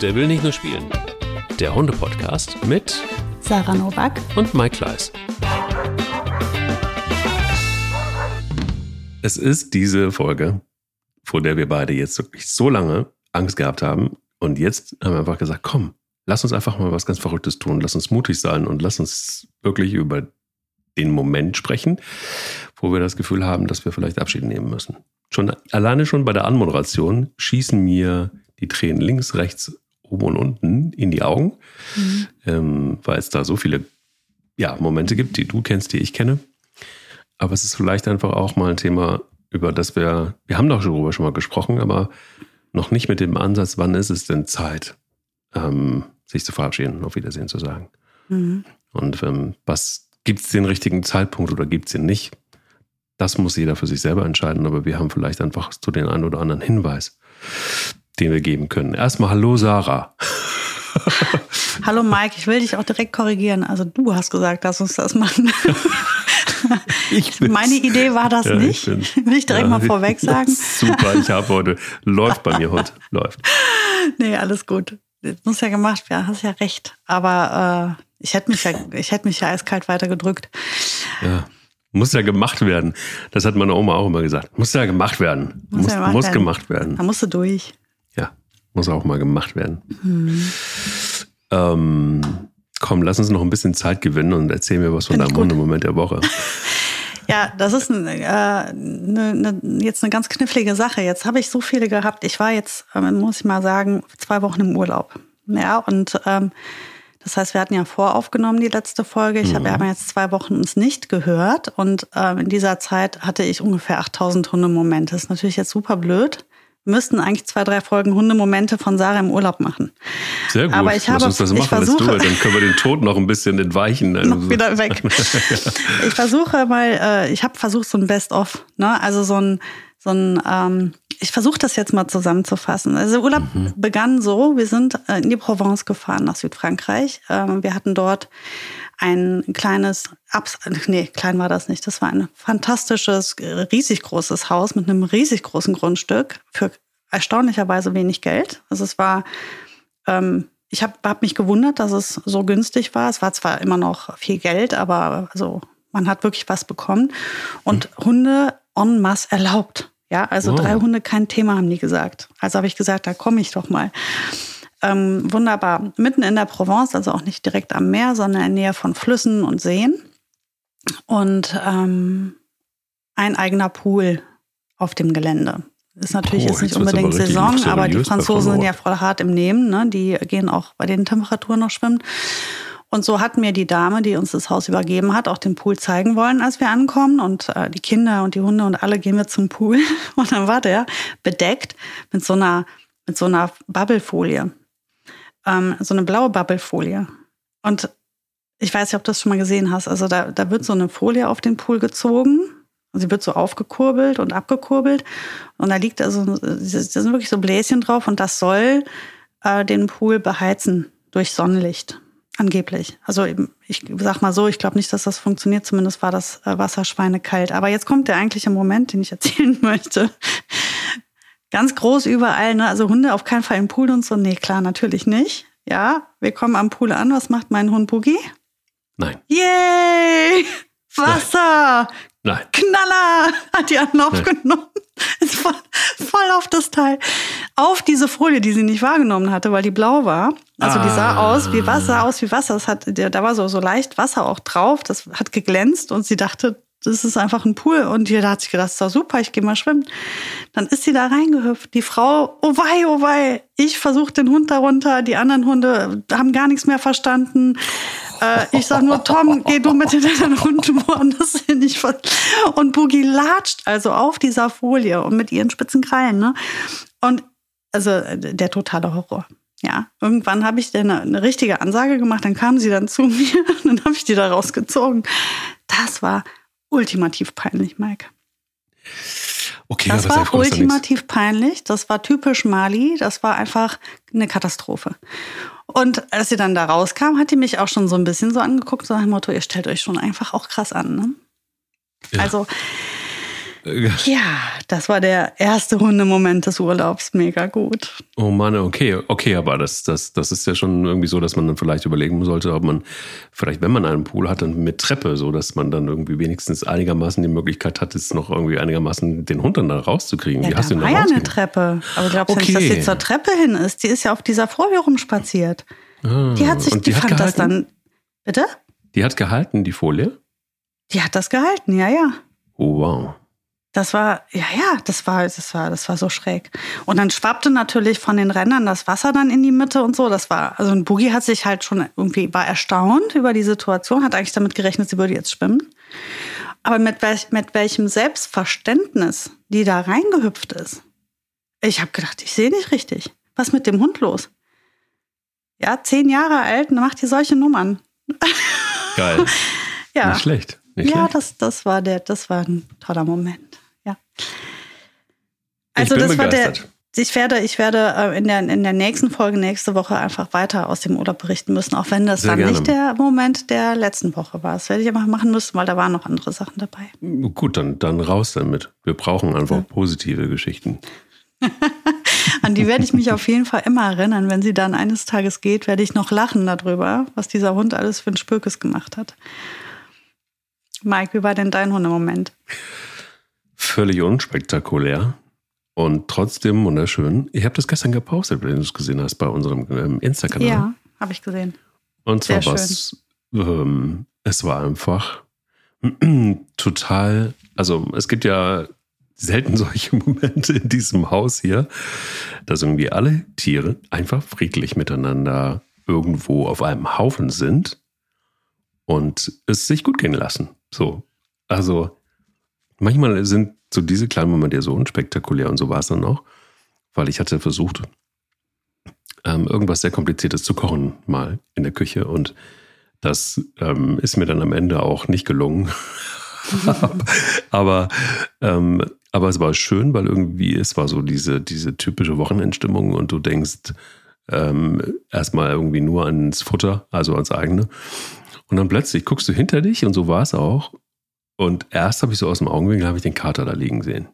Der will nicht nur spielen. Der Hunde-Podcast mit Sarah Novak und Mike Kleiss. Es ist diese Folge, vor der wir beide jetzt wirklich so lange Angst gehabt haben. Und jetzt haben wir einfach gesagt, komm, lass uns einfach mal was ganz Verrücktes tun. Lass uns mutig sein und lass uns wirklich über den Moment sprechen, wo wir das Gefühl haben, dass wir vielleicht Abschied nehmen müssen. Schon alleine schon bei der Anmoderation schießen mir die Tränen links, rechts, oben und unten in die Augen, mhm. ähm, weil es da so viele ja, Momente gibt, die du kennst, die ich kenne. Aber es ist vielleicht einfach auch mal ein Thema, über das wir, wir haben doch darüber schon mal gesprochen, aber noch nicht mit dem Ansatz, wann ist es denn Zeit, ähm, sich zu verabschieden, auf Wiedersehen zu sagen. Mhm. Und ähm, was gibt es den richtigen Zeitpunkt oder gibt es ihn nicht? Das muss jeder für sich selber entscheiden, aber wir haben vielleicht einfach zu den einen oder anderen Hinweis, den wir geben können. Erstmal Hallo Sarah. Hallo Mike, ich will dich auch direkt korrigieren. Also du hast gesagt, lass uns das machen. Meine Idee war das ja, nicht. Will ich direkt ja, mal vorweg sagen. Super, ich habe heute, läuft bei mir heute, läuft. Nee, alles gut. Das muss ja gemacht werden, hast ja recht. Aber äh, ich hätte mich ja, ich hätte mich ja eiskalt weitergedrückt. Ja. Muss ja gemacht werden. Das hat meine Oma auch immer gesagt. Muss ja gemacht werden. Muss, muss, ja gemacht, muss werden. gemacht werden. Da musst du durch. Muss auch mal gemacht werden. Hm. Ähm, komm, lass uns noch ein bisschen Zeit gewinnen und erzähl mir was von Find deinem Hundemoment der Woche. Ja, das ist ein, äh, ne, ne, jetzt eine ganz knifflige Sache. Jetzt habe ich so viele gehabt. Ich war jetzt, äh, muss ich mal sagen, zwei Wochen im Urlaub. Ja, und ähm, das heißt, wir hatten ja voraufgenommen die letzte Folge. Ich mhm. habe ja jetzt zwei Wochen uns nicht gehört und äh, in dieser Zeit hatte ich ungefähr 8000 Hundemomente. Das ist natürlich jetzt super blöd. Müssten eigentlich zwei, drei Folgen Hundemomente von Sarah im Urlaub machen. Sehr gut. Aber ich Lass habe, uns das machen, ich versuche, du, dann können wir den Tod noch ein bisschen entweichen. Also. Noch wieder weg. ich versuche mal, äh, ich habe versucht so ein Best-of, ne? also so ein so ein, ähm, ich versuche das jetzt mal zusammenzufassen. Also Urlaub mhm. begann so, wir sind äh, in die Provence gefahren nach Südfrankreich. Ähm, wir hatten dort ein kleines, Abs nee, klein war das nicht, das war ein fantastisches, riesig großes Haus mit einem riesig großen Grundstück für erstaunlicherweise wenig Geld. Also es war, ähm, ich habe hab mich gewundert, dass es so günstig war. Es war zwar immer noch viel Geld, aber also man hat wirklich was bekommen. Und mhm. Hunde en masse erlaubt. Ja, also oh. drei Hunde kein Thema, haben die gesagt. Also habe ich gesagt, da komme ich doch mal. Ähm, wunderbar. Mitten in der Provence, also auch nicht direkt am Meer, sondern in der Nähe von Flüssen und Seen. Und ähm, ein eigener Pool auf dem Gelände. Ist natürlich oh, jetzt nicht unbedingt aber Saison, aber die Franzosen sind ja voll hart im Nehmen. Ne? Die gehen auch bei den Temperaturen noch schwimmen. Und so hat mir die Dame, die uns das Haus übergeben hat, auch den Pool zeigen wollen, als wir ankommen. Und äh, die Kinder und die Hunde und alle gehen wir zum Pool. Und dann war der bedeckt mit so einer, mit so einer Bubblefolie. Ähm, so eine blaue Bubblefolie. Und ich weiß nicht, ob du das schon mal gesehen hast. Also da, da wird so eine Folie auf den Pool gezogen. Und sie wird so aufgekurbelt und abgekurbelt. Und da liegt also, da sind wirklich so Bläschen drauf und das soll äh, den Pool beheizen durch Sonnenlicht. Angeblich. Also ich sag mal so, ich glaube nicht, dass das funktioniert. Zumindest war das äh, Wasser schweinekalt. Aber jetzt kommt der eigentliche Moment, den ich erzählen möchte. Ganz groß überall, ne? Also Hunde auf keinen Fall im Pool und so. Nee, klar, natürlich nicht. Ja, wir kommen am Pool an. Was macht mein Hund Boogie? Nein. Yay! Wasser! Nein. Knaller! Hat die Anlauf Nein. genommen. Ist voll, voll auf das Teil. Auf diese Folie, die sie nicht wahrgenommen hatte, weil die blau war. Also die sah ah. aus wie Wasser, aus wie Wasser. Das hat, da war so, so leicht Wasser auch drauf. Das hat geglänzt und sie dachte, das ist einfach ein Pool. Und jeder hat sich gedacht, das ist doch super, ich gehe mal schwimmen. Dann ist sie da reingehüpft. Die Frau, oh wei, oh wei. Ich versuche den Hund darunter. Die anderen Hunde haben gar nichts mehr verstanden. Äh, ich sag nur, Tom, geh du mit den Hunden woanders hin. Ich und Boogie latscht also auf dieser Folie und mit ihren spitzen Krallen. Ne? Und also der totale Horror. Ja, irgendwann habe ich dann eine, eine, richtige Ansage gemacht, dann kam sie dann zu mir und dann habe ich die da rausgezogen. Das war ultimativ peinlich, Mike. Okay, das war ultimativ peinlich. Das war typisch Mali. Das war einfach eine Katastrophe. Und als sie dann da rauskam, hat die mich auch schon so ein bisschen so angeguckt, so nach dem Motto, ihr stellt euch schon einfach auch krass an. Ne? Ja. Also, Ja, das war der erste Hundemoment des Urlaubs. Mega gut. Oh Mann, okay, okay, aber das, das, das ist ja schon irgendwie so, dass man dann vielleicht überlegen sollte, ob man vielleicht, wenn man einen Pool hat, dann mit Treppe, so dass man dann irgendwie wenigstens einigermaßen die Möglichkeit hat, es noch irgendwie einigermaßen den Hund dann da rauszukriegen. Ja, Wie hast du da war ja eine? Treppe. Aber glaubst du nicht, dass Okay. sie zur Treppe hin ist? Die ist ja auf dieser Folie rumspaziert. Ah, Die hat sich, die, die hat fand das gehalten? dann. Bitte? Die hat gehalten, die Folie? Die hat das gehalten, ja, ja. Oh, wow. Das war, ja, ja, das war, das war, das war so schräg. Und dann schwappte natürlich von den Rändern das Wasser dann in die Mitte und so. Das war, also ein Boogie hat sich halt schon irgendwie, war erstaunt über die Situation, hat eigentlich damit gerechnet, sie würde jetzt schwimmen. Aber mit, welch, mit welchem Selbstverständnis die da reingehüpft ist. Ich habe gedacht, ich sehe nicht richtig. Was ist mit dem Hund los? Ja, zehn Jahre alt und macht die solche Nummern. Geil. Ja, Nicht schlecht. Nicht ja schlecht. das, das, war der, das war ein toller Moment. Ja. Ich Also bin das war der. begeistert. Ich werde, ich werde äh, in der, in der nächsten Folge nächste Woche einfach weiter aus dem Urlaub berichten müssen, auch wenn das Sehr dann gerne. nicht der Moment der letzten Woche war. Das werde ich aber machen müssen, weil da waren noch andere Sachen dabei. Gut, dann, dann raus damit. Wir brauchen einfach positive Geschichten. An die werde ich mich auf jeden Fall immer erinnern. Wenn sie dann eines Tages geht, werde ich noch lachen darüber, was dieser Hund alles für ein Spökes gemacht hat. Mike, wie war denn dein Hundemoment? Völlig unspektakulär und trotzdem wunderschön. Ich habe das gestern gepostet, wenn du es gesehen hast, bei unserem ähm, Insta-Kanal. Ja, habe ich gesehen. Und zwar Sehr was, ähm, es war einfach total, also es gibt ja selten solche Momente in diesem Haus hier, dass irgendwie alle Tiere einfach friedlich miteinander irgendwo auf einem Haufen sind und es sich gut gehen lassen. So. Also manchmal sind so diese kleinen Momente ja so unspektakulär und so war es dann auch, weil ich hatte versucht, ähm, irgendwas sehr Kompliziertes zu kochen, mal in der Küche. Und das ähm, ist mir dann am Ende auch nicht gelungen. aber, ähm, aber es war schön, weil irgendwie es war so diese, diese typische Wochenendstimmung und du denkst ähm, erstmal irgendwie nur ans Futter, also ans eigene. Und dann plötzlich guckst du hinter dich und so war es auch. Und erst habe ich so aus dem Augenwinkel habe ich den Kater da liegen sehen.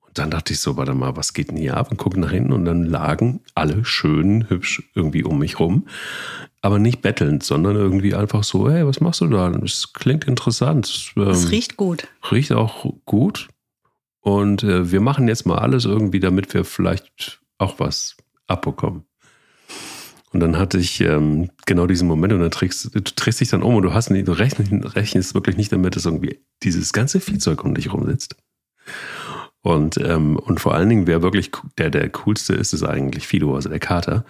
Und dann dachte ich so, warte mal, was geht denn hier ab? Und gucke nach hinten und dann lagen alle schön, hübsch irgendwie um mich rum. Aber nicht bettelnd, sondern irgendwie einfach so, hey, was machst du da? Das klingt interessant. Es Ähm, riecht gut. riecht auch gut. Und äh, wir machen jetzt mal alles irgendwie, damit wir vielleicht auch was abbekommen. Und dann hatte ich ähm, genau diesen Moment und dann trägst du drehst dich dann um und du hast nicht, du rechnest, rechnest wirklich nicht damit, dass irgendwie dieses ganze Viehzeug um dich rumsitzt. Und, ähm, und vor allen Dingen, wer wirklich der, der coolste ist, ist eigentlich Fido, also der Kater.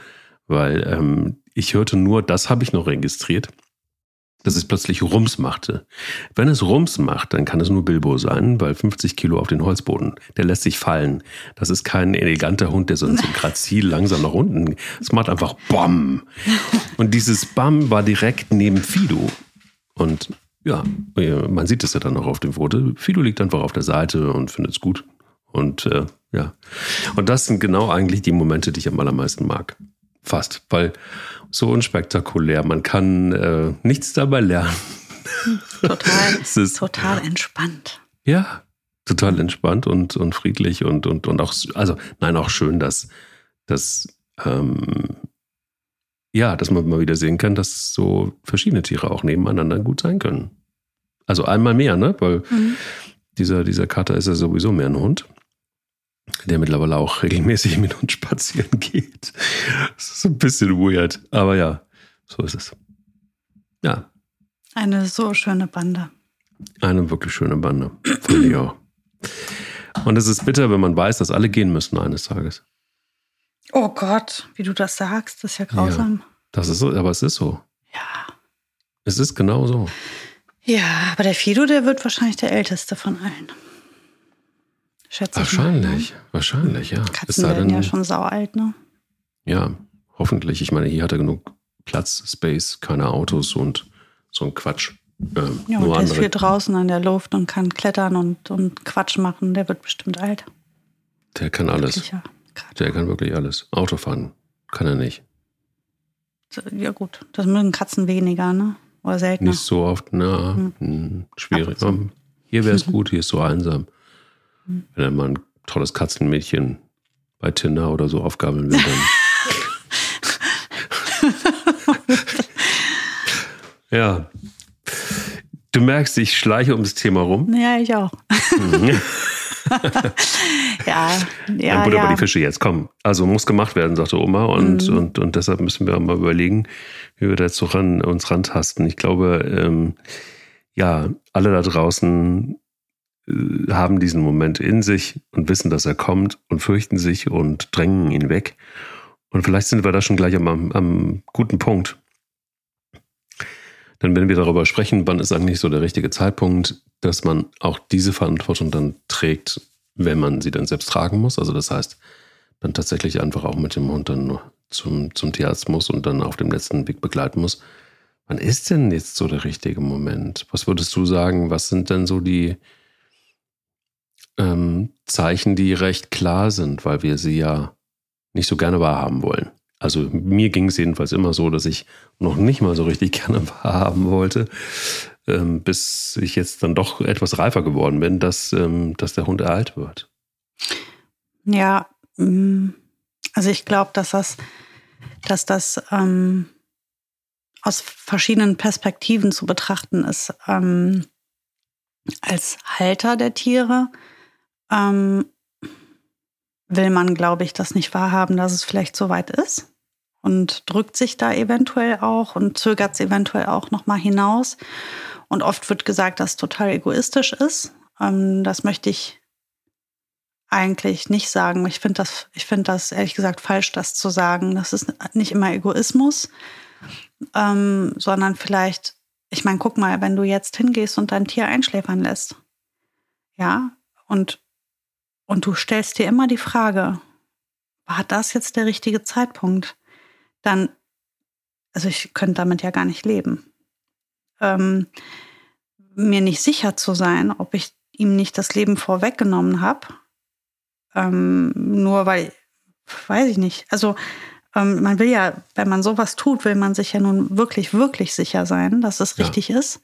Weil ähm, ich hörte nur, das habe ich noch registriert, dass es plötzlich Rums machte. Wenn es Rums macht, dann kann es nur Bilbo sein, weil 50 Kilo auf den Holzboden, der lässt sich fallen. Das ist kein eleganter Hund, der so so Grazil langsam nach unten. Es macht einfach BOM. Und dieses BAM war direkt neben Fido. Und ja, man sieht es ja dann auch auf dem Foto. Fido liegt einfach auf der Seite und findet es gut. Und äh, ja. Und das sind genau eigentlich die Momente, die ich am allermeisten mag. Fast. Weil so unspektakulär. Man kann äh, nichts dabei lernen. Total, Es ist- total entspannt. Ja, total entspannt und, und friedlich und, und, und auch, also nein, auch schön, dass, dass, ähm, ja, dass man mal wieder sehen kann, dass so verschiedene Tiere auch nebeneinander gut sein können. Also einmal mehr, ne? Weil Mhm. dieser, dieser Kater ist ja sowieso mehr ein Hund, der mittlerweile auch regelmäßig mit uns spazieren geht. Das ist ein bisschen weird, aber ja, so ist es. Ja, Eine so schöne Bande. Eine wirklich schöne Bande. Finde ich auch. Und es ist bitter, wenn man weiß, dass alle gehen müssen eines Tages. Oh Gott, wie du das sagst, das ist ja grausam. Das ist so, aber es ist so. Ja. Es ist genau so. Ja, aber der Fido, der wird wahrscheinlich der älteste von allen. Schätze ich mal. Wahrscheinlich, wahrscheinlich, ja. Ne? Katzen sei werden denn, ja schon saualt, ne? ja, hoffentlich. Ich meine, hier hat er genug Platz, Space, keine Autos und so ein Quatsch. Ähm, Ja, nur und der ist andere. viel draußen an der Luft und kann klettern und, und Quatsch machen. Der wird bestimmt alt. Der kann alles. Gerade. Der kann wirklich alles. Autofahren kann er nicht. Ja, gut. Das mögen Katzen weniger, ne? Oder seltener. Nicht so oft, na, Hm. hm, schwierig. Zu. Hier wäre es gut, hier ist so einsam. Wenn er mal ein tolles Katzenmädchen bei Tinder oder so aufgabeln will, dann. ja. Du merkst, ich schleiche ums Thema rum. Ja, ich auch. Mhm. ja, ja. Ein Butter ja. bei die Fische jetzt, komm. Also muss gemacht werden, sagte Oma. Und, mhm. und, und deshalb müssen wir mal überlegen, wie wir dazu ran, uns rantasten. Ich glaube, ähm, ja, alle da draußen haben diesen Moment in sich und wissen, dass er kommt und fürchten sich und drängen ihn weg. Und vielleicht sind wir da schon gleich am, am guten Punkt. Denn wenn wir darüber sprechen, wann ist eigentlich so der richtige Zeitpunkt, dass man auch diese Verantwortung dann trägt, wenn man sie dann selbst tragen muss. Also das heißt, dann tatsächlich einfach auch mit dem Hund dann zum, zum Tierarzt muss und dann auf dem letzten Weg begleiten muss. Wann ist denn jetzt so der richtige Moment? Was würdest du sagen? Was sind denn so die ähm, Zeichen, die recht klar sind, weil wir sie ja nicht so gerne wahrhaben wollen? Also mir ging es jedenfalls immer so, dass ich noch nicht mal so richtig gerne wahrhaben wollte, ähm, bis ich jetzt dann doch etwas reifer geworden bin, dass, ähm, dass der Hund alt wird. Ja, mm, also ich glaube, dass das, dass das ähm, aus verschiedenen Perspektiven zu betrachten ist. Ähm, als Halter der Tiere ähm, will man, glaube ich, das nicht wahrhaben, dass es vielleicht so weit ist und drückt sich da eventuell auch und zögert es eventuell auch noch mal hinaus. Und oft wird gesagt, dass es total egoistisch ist. Ähm, das möchte ich eigentlich nicht sagen. Ich finde das, ich finde das ehrlich gesagt falsch, das zu sagen. Das ist nicht immer Egoismus, ähm, sondern vielleicht, ich meine, guck mal, wenn du jetzt hingehst und dein Tier einschläfern lässt, ja, und und du stellst dir immer die Frage, war das jetzt der richtige Zeitpunkt? Dann, also ich könnte damit ja gar nicht leben. Ähm, mir nicht sicher zu sein, ob ich ihm nicht das Leben vorweggenommen habe, ähm, nur weil, weiß ich nicht. Also ähm, man will ja, wenn man sowas tut, will man sich ja nun wirklich, wirklich sicher sein, dass es richtig ja. ist,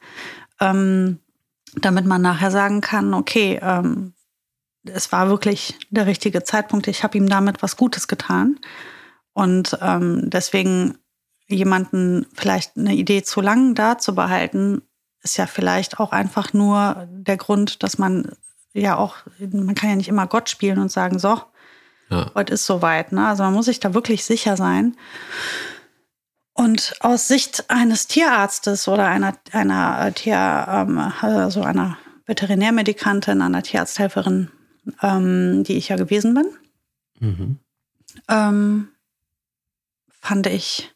ähm, damit man nachher sagen kann, okay, ähm, es war wirklich der richtige Zeitpunkt. Ich habe ihm damit was Gutes getan. Und ähm, deswegen jemanden vielleicht eine Idee zu lang da zu behalten, ist ja vielleicht auch einfach nur der Grund, dass man ja auch, man kann ja nicht immer Gott spielen und sagen, so, ja. heute ist soweit. Ne? Also man muss sich da wirklich sicher sein. Und aus Sicht eines Tierarztes oder einer, einer Tier, ähm, also einer Veterinärmedikantin, einer Tierarzthelferin, ähm, die ich ja gewesen bin, mhm. ähm, fand ich.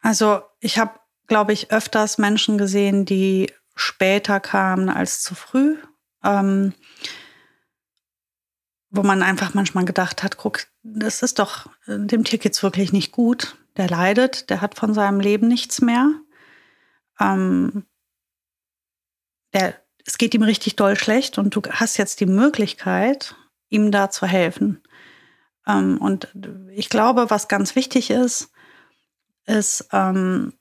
Also ich habe, glaube ich, öfters Menschen gesehen, die später kamen als zu früh. Ähm, wo man einfach manchmal gedacht hat, guck, das ist doch, dem Tier geht's wirklich nicht gut. Der leidet, der hat von seinem Leben nichts mehr. Ähm, der es geht ihm richtig doll schlecht und du hast jetzt die Möglichkeit, ihm da zu helfen. Ähm, und ich glaube, was ganz wichtig ist, ist ähm,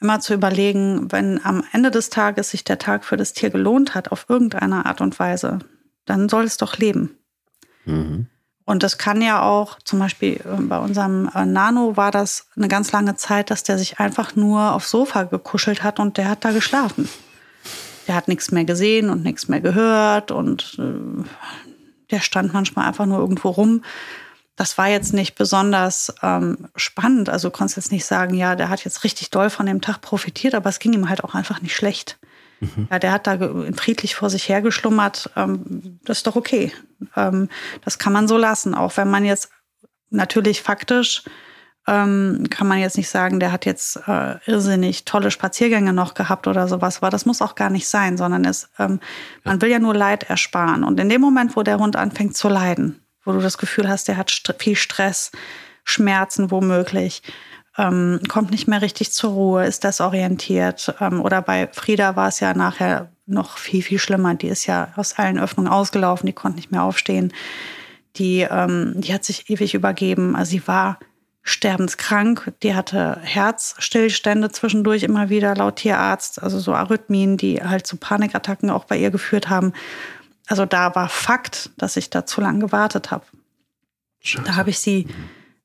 immer zu überlegen, wenn am Ende des Tages sich der Tag für das Tier gelohnt hat, auf irgendeine Art und Weise, dann soll es doch leben. Mhm. Und das kann ja auch, zum Beispiel äh, bei unserem äh, Nano war das eine ganz lange Zeit, dass der sich einfach nur aufs Sofa gekuschelt hat und der hat da geschlafen der hat nichts mehr gesehen und nichts mehr gehört und äh, der stand manchmal einfach nur irgendwo rum. Das war jetzt nicht besonders ähm, spannend. Also du konntest jetzt nicht sagen, ja, der hat jetzt richtig doll von dem Tag profitiert, aber es ging ihm halt auch einfach nicht schlecht. Mhm. Ja, der hat da friedlich vor sich hergeschlummert. Ähm, das ist doch okay. Ähm, das kann man so lassen, auch wenn man jetzt natürlich faktisch ähm, kann man jetzt nicht sagen, der hat jetzt äh, irrsinnig tolle Spaziergänge noch gehabt oder sowas, aber das muss auch gar nicht sein, sondern es, ähm, man will ja nur Leid ersparen. Und in dem Moment, wo der Hund anfängt zu leiden, wo du das Gefühl hast, der hat st viel Stress, Schmerzen womöglich, ähm, kommt nicht mehr richtig zur Ruhe, ist desorientiert. Ähm, oder bei Frieda war es ja nachher noch viel, viel schlimmer. Die ist ja aus allen Öffnungen ausgelaufen, die konnte nicht mehr aufstehen. Die, ähm, die hat sich ewig übergeben. Also sie war sterbenskrank. Die hatte Herzstillstände zwischendurch immer wieder laut Tierarzt, also so Arrhythmien, die halt zu Panikattacken auch bei ihr geführt haben. Also da war Fakt, dass ich da zu lange gewartet habe. Da habe ich sie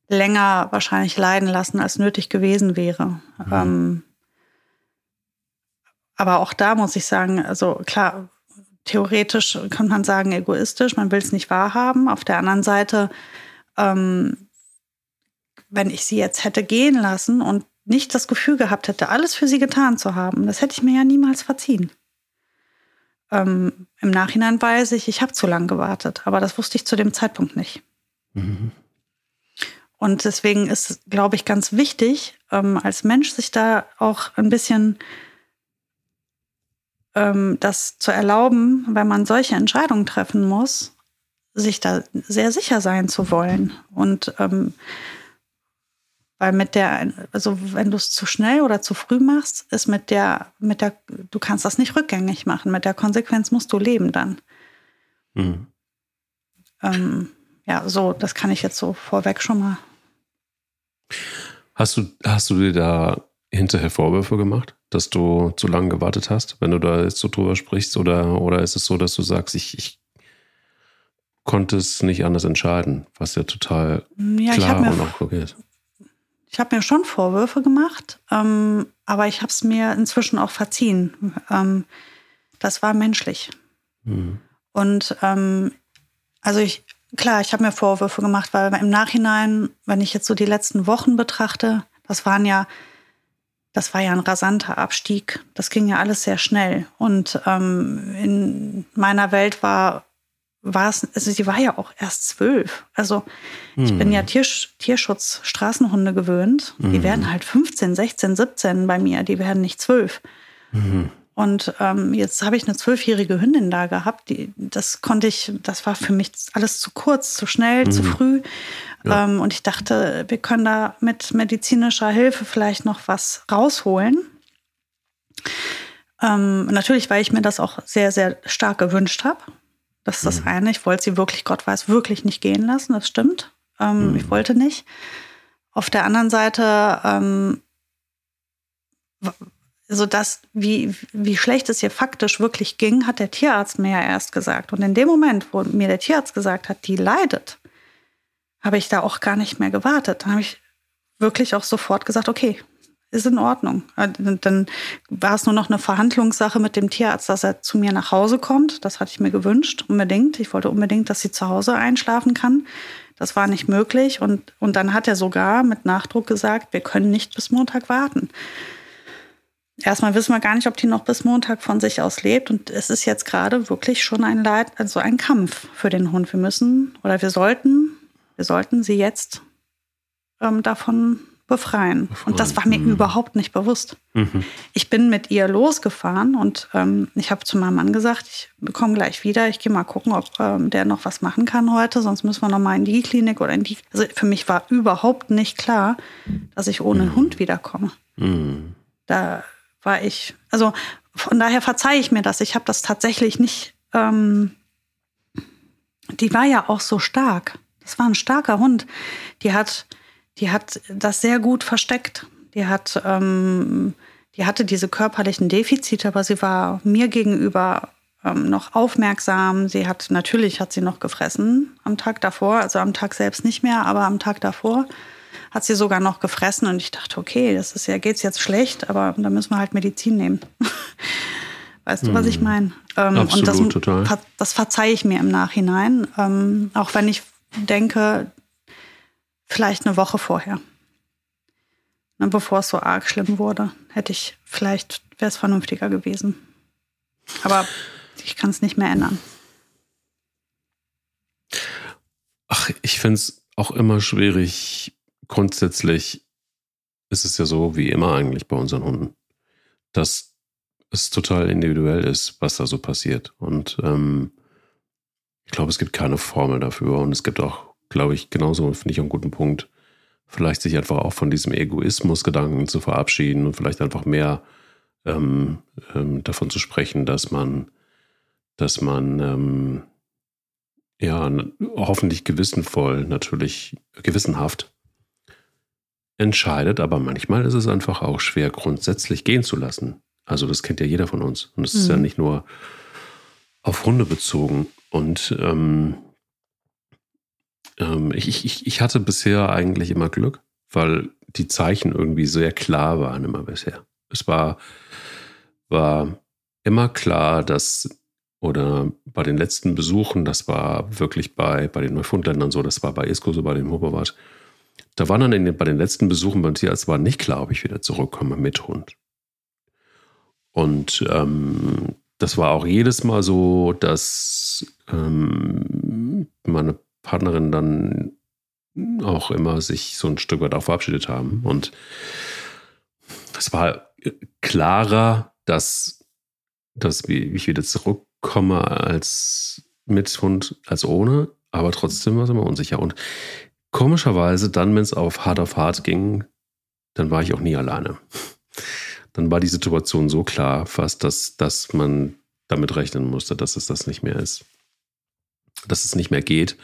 länger wahrscheinlich leiden lassen, als nötig gewesen wäre. Mhm. Ähm, aber auch da muss ich sagen, also klar, theoretisch kann man sagen, egoistisch, man will es nicht wahrhaben. Auf der anderen Seite, ähm, wenn ich sie jetzt hätte gehen lassen und nicht das Gefühl gehabt hätte, alles für sie getan zu haben, das hätte ich mir ja niemals verziehen. Ähm, Im Nachhinein weiß ich, ich habe zu lange gewartet, aber das wusste ich zu dem Zeitpunkt nicht. Mhm. Und deswegen ist, glaube ich, ganz wichtig, ähm, als Mensch sich da auch ein bisschen ähm, das zu erlauben, wenn man solche Entscheidungen treffen muss, sich da sehr sicher sein zu wollen. Und ähm, weil mit der, also wenn du es zu schnell oder zu früh machst, ist mit der, mit der, du kannst das nicht rückgängig machen. Mit der Konsequenz musst du leben dann. Mhm. Ähm, ja, so, das kann ich jetzt so vorweg schon mal. Hast du, hast du dir da hinterher Vorwürfe gemacht, dass du zu lange gewartet hast, wenn du da jetzt so drüber sprichst? Oder, oder ist es so, dass du sagst, ich, ich konnte es nicht anders entscheiden, was ja total ja, klar und auch okay ist? Ich habe mir schon Vorwürfe gemacht, ähm, aber ich habe es mir inzwischen auch verziehen. Ähm, das war menschlich. Mhm. Und ähm, also ich, klar, ich habe mir Vorwürfe gemacht, weil im Nachhinein, wenn ich jetzt so die letzten Wochen betrachte, das waren ja, das war ja ein rasanter Abstieg. Das ging ja alles sehr schnell. Und ähm, in meiner Welt war war es, also sie war ja auch erst zwölf. Also ich bin ja hm. Tier, Tierschutz, Straßenhunde gewöhnt. Mhm. Die hm. werden halt 15, 16, 17 bei mir, die werden nicht zwölf. Mhm. Und ähm, jetzt habe ich eine zwölfjährige Hündin da gehabt. Die, das konnte ich, das war für mich alles zu kurz, zu schnell, mhm. zu früh. Ja. Ähm, und ich dachte, wir können da mit medizinischer Hilfe vielleicht noch was rausholen. Ähm, natürlich, weil ich mir das auch sehr, sehr stark gewünscht habe. Das ist das mhm. eine. Ich wollte sie wirklich, Gott weiß, wirklich nicht gehen lassen. Das stimmt. Ähm, mhm. Ich wollte nicht. Auf der anderen Seite, ähm, so das, wie, wie schlecht es ihr faktisch wirklich ging, hat der Tierarzt mir ja erst gesagt. Und in dem Moment, wo mir der Tierarzt gesagt hat, die leidet, habe ich da auch gar nicht mehr gewartet. Dann habe ich wirklich auch sofort gesagt, okay, ist in Ordnung. Äh, dann war es nur noch eine Verhandlungssache mit dem Tierarzt, dass er zu mir nach Hause kommt. Das hatte ich mir gewünscht, unbedingt. Ich wollte unbedingt, dass sie zu Hause einschlafen kann. Das war nicht möglich. Und, und dann hat er sogar mit Nachdruck gesagt, wir können nicht bis Montag warten. Erstmal wissen wir gar nicht, ob die noch bis Montag von sich aus lebt. Und es ist jetzt gerade wirklich schon ein Leid, also ein Kampf für den Hund. Wir müssen oder wir sollten, wir sollten sie jetzt ähm, davon befreien. befreien. Und das war mir mhm. überhaupt nicht bewusst. Mhm. Ich bin mit ihr losgefahren und ähm, ich habe zu meinem Mann gesagt, ich komme gleich wieder, ich gehe mal gucken, ob ähm, der noch was machen kann heute, sonst müssen wir noch mal in die Klinik oder in die. Also für mich war überhaupt nicht klar, dass ich ohne mhm. Hund wiederkomme. Mhm. Da war ich, also von daher verzeihe ich mir das. Ich habe das tatsächlich nicht. Ähm, die war ja auch so stark. Das war ein starker Hund. Die hat die hat das sehr gut versteckt. Die hat, ähm, die hatte diese körperlichen Defizite, aber sie war mir gegenüber ähm, noch aufmerksam. Sie hat, natürlich hat sie noch gefressen am Tag davor, also am Tag selbst nicht mehr, aber am Tag davor hat sie sogar noch gefressen und ich dachte, okay, das ist ja, geht's jetzt schlecht, aber da müssen wir halt Medizin nehmen. weißt du, was ich hm. meine? Ähm, Absolut, und das, total. das verzeihe ich mir im Nachhinein, ähm, auch wenn ich denke, vielleicht eine Woche vorher. Ne, bevor es so arg schlimm wurde, hätte ich vielleicht, wäre es vernünftiger gewesen. Aber ich kann es nicht mehr ändern. Ach, ich finde es auch immer schwierig. Grundsätzlich ist es ja so, wie immer eigentlich bei unseren Hunden, dass es total individuell ist, was da so passiert. Und ähm, ich glaube, es gibt keine Formel dafür. Und es gibt auch glaube ich, genauso, finde ich einen guten Punkt, vielleicht sich einfach auch von diesem Egoismus-Gedanken zu verabschieden und vielleicht einfach mehr ähm, ähm, davon zu sprechen, dass man, dass man ähm, ja hoffentlich gewissenvoll, natürlich gewissenhaft entscheidet, aber manchmal ist es einfach auch schwer, grundsätzlich gehen zu lassen. Also das kennt ja jeder von uns. Und es mhm. ist ja mhm. nicht nur auf Hunde bezogen. Und ähm, ähm, ich, ich, ich hatte bisher eigentlich immer Glück, weil die Zeichen irgendwie sehr klar waren immer bisher. Es war, war immer klar, dass, oder bei den letzten Besuchen, das war wirklich bei, bei den Neufundländern so, das war bei Isco so, bei dem Hoberwart, da war dann den, bei den letzten Besuchen beim Tierarzt war nicht klar, ob ich wieder zurückkomme mit Hund. Und ähm, das war auch jedes Mal so, dass ähm, meine Partnerin dann auch immer sich so ein Stück weit auch verabschiedet haben. Und es war klarer, dass, dass ich wieder zurückkomme als mit Hund als ohne, aber trotzdem war es immer unsicher. Und komischerweise, dann, wenn es auf hart auf hart ging, dann war ich auch nie alleine. Dann war die Situation so klar fast, dass, dass man damit rechnen musste, dass es das nicht mehr ist. Dass es nicht mehr geht.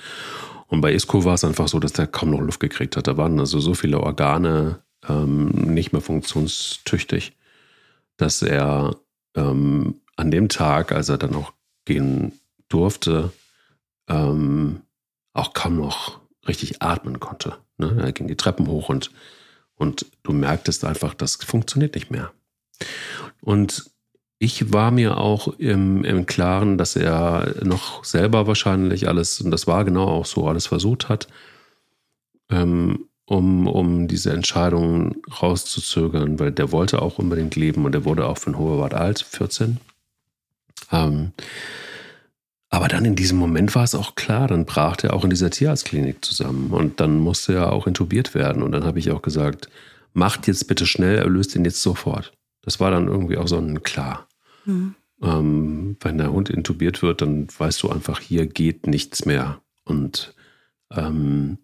Und bei Isco war es einfach so, dass der kaum noch Luft gekriegt hat. Da waren also so viele Organe ähm, nicht mehr funktionstüchtig, dass er ähm, an dem Tag, als er dann auch gehen durfte, ähm, auch kaum noch richtig atmen konnte. Ne? Er ging die Treppen hoch und, und du merktest einfach, das funktioniert nicht mehr. Und ich war mir auch im, im Klaren, dass er noch selber wahrscheinlich alles, und das war genau auch so, alles versucht hat, ähm, um, um diese Entscheidung rauszuzögern, weil der wollte auch unbedingt leben und der wurde auch von Hoherwart alt, 14. Ähm, aber dann in diesem Moment war es auch klar, dann brach er auch in dieser Tierarztklinik zusammen und dann musste er auch intubiert werden. Und dann habe ich auch gesagt, macht jetzt bitte schnell, erlöst ihn jetzt sofort. Das war dann irgendwie auch sonnenklar. Mhm. Ähm, wenn der Hund intubiert wird, dann weißt du einfach, hier geht nichts mehr. Und ähm,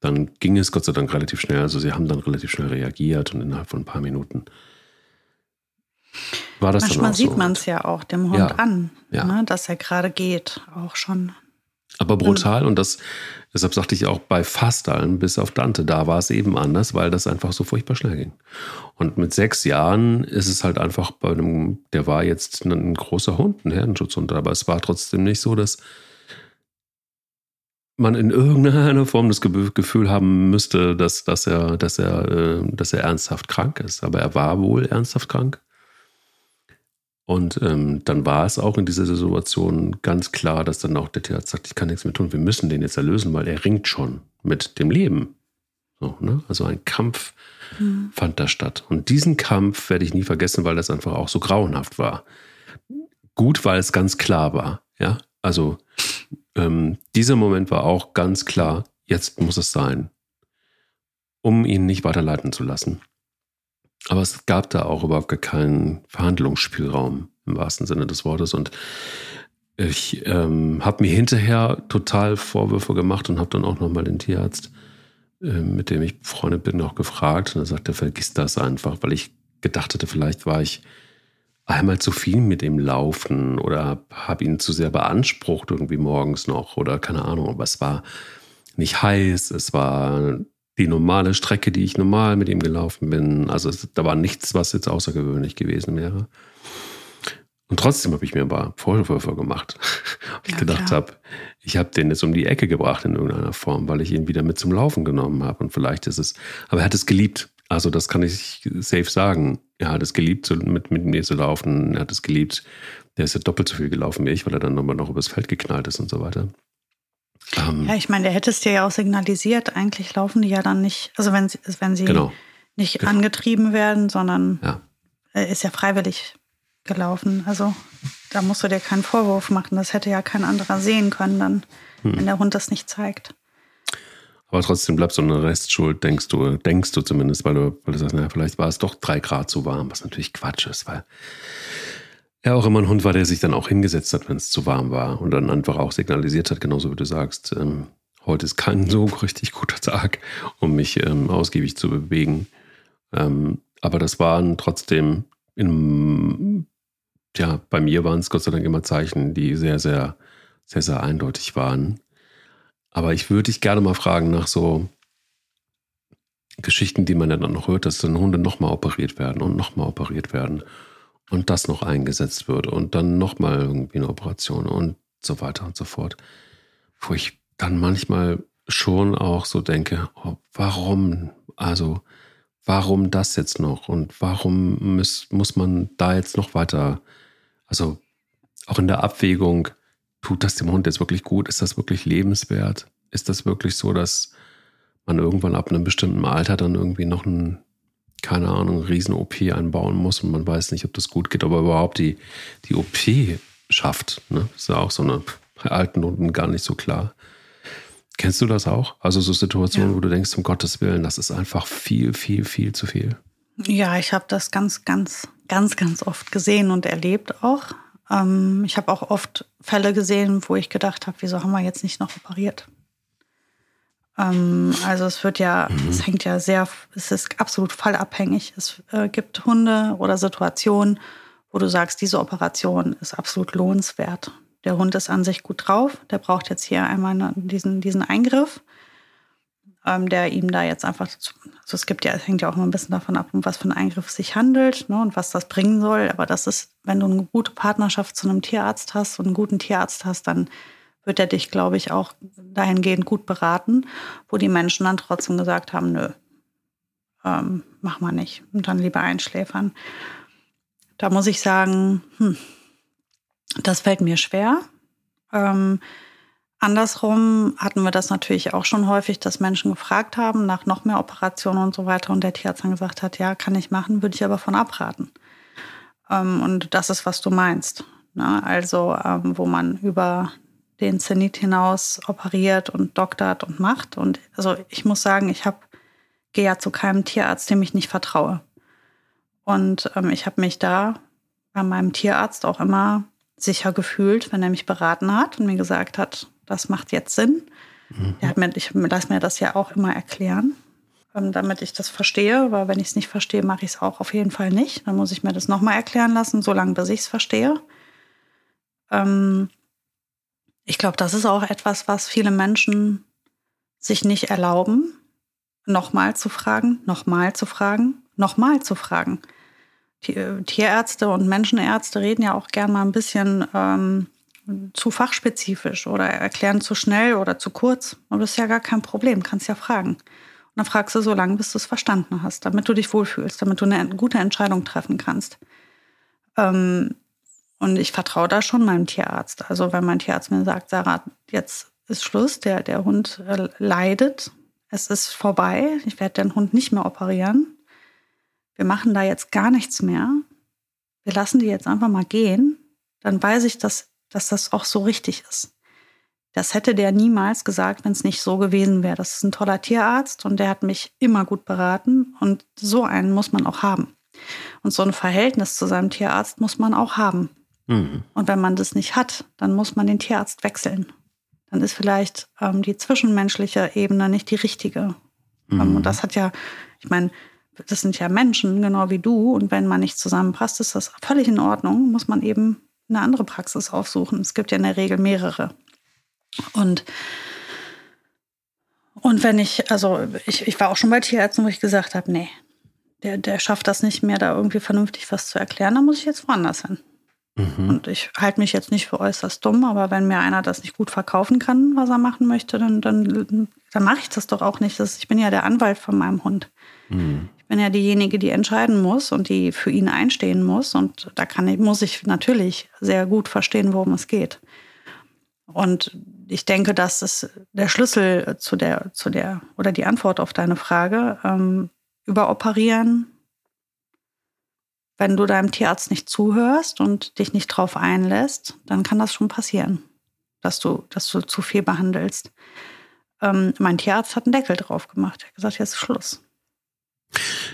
dann ging es Gott sei Dank relativ schnell. Also sie haben dann relativ schnell reagiert und innerhalb von ein paar Minuten war das Manchmal dann auch sieht so. man es ja auch dem Hund Ja. an, Ja. Ne, dass er gerade geht, auch schon. Aber brutal und das, deshalb sagte ich auch bei fast allen, bis auf Dante, da war es eben anders, weil das einfach so furchtbar schnell ging. Und mit sechs Jahren ist es halt einfach bei einem, der war jetzt ein großer Hund, ein Herdenschutzhund, aber es war trotzdem nicht so, dass man in irgendeiner Form das Ge- Gefühl haben müsste, dass, dass, er, dass, er, äh, dass er ernsthaft krank ist. Aber er war wohl ernsthaft krank. Und ähm, dann war es auch in dieser Situation ganz klar, dass dann auch der Tierarzt sagt, ich kann nichts mehr tun, wir müssen den jetzt erlösen, weil er ringt schon mit dem Leben. So, ne? Also ein Kampf fand da statt. Und diesen Kampf werde ich nie vergessen, weil das einfach auch so grauenhaft war. Gut, weil es ganz klar war. Ja, also ähm, dieser Moment war auch ganz klar, jetzt muss es sein, um ihn nicht weiterleiten zu lassen. Aber es gab da auch überhaupt keinen Verhandlungsspielraum im wahrsten Sinne des Wortes. Und ich ähm, habe mir hinterher total Vorwürfe gemacht und habe dann auch nochmal den Tierarzt, äh, mit dem ich befreundet bin, auch gefragt. Und er sagte, vergiss das einfach, weil ich gedacht hatte, vielleicht war ich einmal zu viel mit ihm laufen oder habe ihn zu sehr beansprucht irgendwie morgens noch oder keine Ahnung. Aber es war nicht heiß, es war die normale Strecke, die ich normal mit ihm gelaufen bin. Also da war nichts, was jetzt außergewöhnlich gewesen wäre. Und trotzdem habe ich mir aber Vorwürfe gemacht. Ich Ja, gedacht habe, ich habe den jetzt um die Ecke gebracht in irgendeiner Form, weil ich ihn wieder mit zum Laufen genommen habe. Und vielleicht ist es, aber er hat es geliebt. Also das kann ich safe sagen. Er hat es geliebt, mit, mit mir zu laufen. Er hat es geliebt. Der ist ja doppelt so viel gelaufen wie ich, weil er dann nochmal noch übers Feld geknallt ist und so weiter. Ähm, Ja, ich meine, der hätte es dir ja auch signalisiert. Eigentlich laufen die ja dann nicht, also wenn sie, wenn sie genau. nicht genau. angetrieben werden, sondern Ja. er ist ja freiwillig gelaufen. Also da musst du dir keinen Vorwurf machen. Das hätte ja kein anderer sehen können, dann, Hm. wenn der Hund das nicht zeigt. Aber trotzdem bleibt so eine Restschuld, denkst du, denkst du zumindest, weil du, weil du sagst, naja, vielleicht war es doch drei Grad zu warm, was natürlich Quatsch ist, weil er auch immer ein Hund war, der sich dann auch hingesetzt hat, wenn es zu warm war und dann einfach auch signalisiert hat, genauso wie du sagst, ähm, heute ist kein so richtig guter Tag, um mich ähm, ausgiebig zu bewegen. Ähm, aber das waren trotzdem in, ja, bei mir waren es Gott sei Dank immer Zeichen, die sehr, sehr, sehr, sehr eindeutig waren. Aber ich würde dich gerne mal fragen nach so, Geschichten, die man dann noch hört, dass dann Hunde nochmal operiert werden und nochmal operiert werden und das noch eingesetzt wird und dann nochmal irgendwie eine Operation und so weiter und so fort. Wo ich dann manchmal schon auch so denke, oh, warum, also warum das jetzt noch und warum muss, muss man da jetzt noch weiter, also auch in der Abwägung, tut das dem Hund jetzt wirklich gut? Ist das wirklich lebenswert? Ist das wirklich so, dass man irgendwann ab einem bestimmten Alter dann irgendwie noch ein, keine Ahnung, Riesen-OP einbauen muss und man weiß nicht, ob das gut geht, aber überhaupt die, die OP schafft. Ne? Ist ja auch so eine bei alten Hunden gar nicht so klar. Kennst du das auch? Also so Situationen, ja. wo du denkst, um Gottes Willen, das ist einfach viel, viel, viel zu viel. Ja, ich habe das ganz, ganz, ganz, ganz oft gesehen und erlebt auch. Ähm, ich habe auch oft Fälle gesehen, wo ich gedacht habe, wieso haben wir jetzt nicht noch operiert? Ähm, also es wird ja, mhm. es hängt ja sehr, es ist absolut fallabhängig. Es äh, gibt Hunde oder Situationen, wo du sagst, diese Operation ist absolut lohnenswert der Hund ist an sich gut drauf, der braucht jetzt hier einmal diesen, diesen Eingriff, ähm, der ihm da jetzt einfach, also es gibt ja, es hängt ja auch immer ein bisschen davon ab, um was für einen Eingriff es sich handelt ne, und was das bringen soll. Aber das ist, wenn du eine gute Partnerschaft zu einem Tierarzt hast und einen guten Tierarzt hast, dann wird er dich, glaube ich, auch dahingehend gut beraten, wo die Menschen dann trotzdem gesagt haben, nö, ähm, mach mal nicht und dann lieber einschläfern. Da muss ich sagen, hm, das fällt mir schwer. Ähm, andersrum hatten wir das natürlich auch schon häufig, dass Menschen gefragt haben nach noch mehr Operationen und so weiter und der Tierarzt dann gesagt hat, ja, kann ich machen, würde ich aber von abraten. Ähm, und das ist, was du meinst. Ne? Also, ähm, wo man über den Zenit hinaus operiert und doktert und macht. Und also ich muss sagen, ich habe gehe ja zu keinem Tierarzt, dem ich nicht vertraue. Und ähm, ich habe mich da bei meinem Tierarzt auch immer sicher gefühlt, wenn er mich beraten hat und mir gesagt hat, das macht jetzt Sinn. Mhm. Er hat mir, ich lasse mir das ja auch immer erklären, ähm, damit ich das verstehe. Weil wenn ich es nicht verstehe, mache ich es auch auf jeden Fall nicht. Dann muss ich mir das nochmal erklären lassen, solange bis ich es verstehe. Ähm, ich glaube, das ist auch etwas, was viele Menschen sich nicht erlauben, nochmal zu fragen, nochmal zu fragen, nochmal zu fragen. Tierärzte und Menschenärzte reden ja auch gern mal ein bisschen ähm, zu fachspezifisch oder erklären zu schnell oder zu kurz. Aber das ist ja gar kein Problem, kannst ja fragen. Und dann fragst du so lange, bis du es verstanden hast, damit du dich wohlfühlst, damit du eine gute Entscheidung treffen kannst. Ähm, und ich vertraue da schon meinem Tierarzt. Also wenn mein Tierarzt mir sagt, Sarah, jetzt ist Schluss, der, der Hund äh, leidet, es ist vorbei, ich werde den Hund nicht mehr operieren, wir machen da jetzt gar nichts mehr, wir lassen die jetzt einfach mal gehen, dann weiß ich, dass, dass das auch so richtig ist. Das hätte der niemals gesagt, wenn es nicht so gewesen wäre. Das ist ein toller Tierarzt und der hat mich immer gut beraten und so einen muss man auch haben. Und so ein Verhältnis zu seinem Tierarzt muss man auch haben. Mhm. Und wenn man das nicht hat, dann muss man den Tierarzt wechseln. Dann ist vielleicht ähm, die zwischenmenschliche Ebene nicht die richtige. Mhm. Ähm, und das hat ja, ich meine, das sind ja Menschen, genau wie du. Und wenn man nicht zusammenpasst, ist das völlig in Ordnung. Muss man eben eine andere Praxis aufsuchen. Es gibt ja in der Regel mehrere. Und, und wenn ich, also ich, ich war auch schon bei Tierärzten, wo ich gesagt habe, nee, der, der schafft das nicht mehr, da irgendwie vernünftig was zu erklären, dann muss ich jetzt woanders hin. Mhm. Und ich halte mich jetzt nicht für äußerst dumm, aber wenn mir einer das nicht gut verkaufen kann, was er machen möchte, dann, dann, dann mache ich das doch auch nicht. Das, ich bin ja der Anwalt von meinem Hund. Mhm bin ja diejenige, die entscheiden muss und die für ihn einstehen muss. Und da kann ich, muss ich natürlich sehr gut verstehen, worum es geht. Und ich denke, das ist der Schlüssel zu der, zu der, oder die Antwort auf deine Frage. Ähm, überoperieren, wenn du deinem Tierarzt nicht zuhörst und dich nicht drauf einlässt, dann kann das schon passieren, dass du, dass du zu viel behandelst. Ähm, mein Tierarzt hat einen Deckel drauf gemacht. Er hat gesagt, jetzt ist Schluss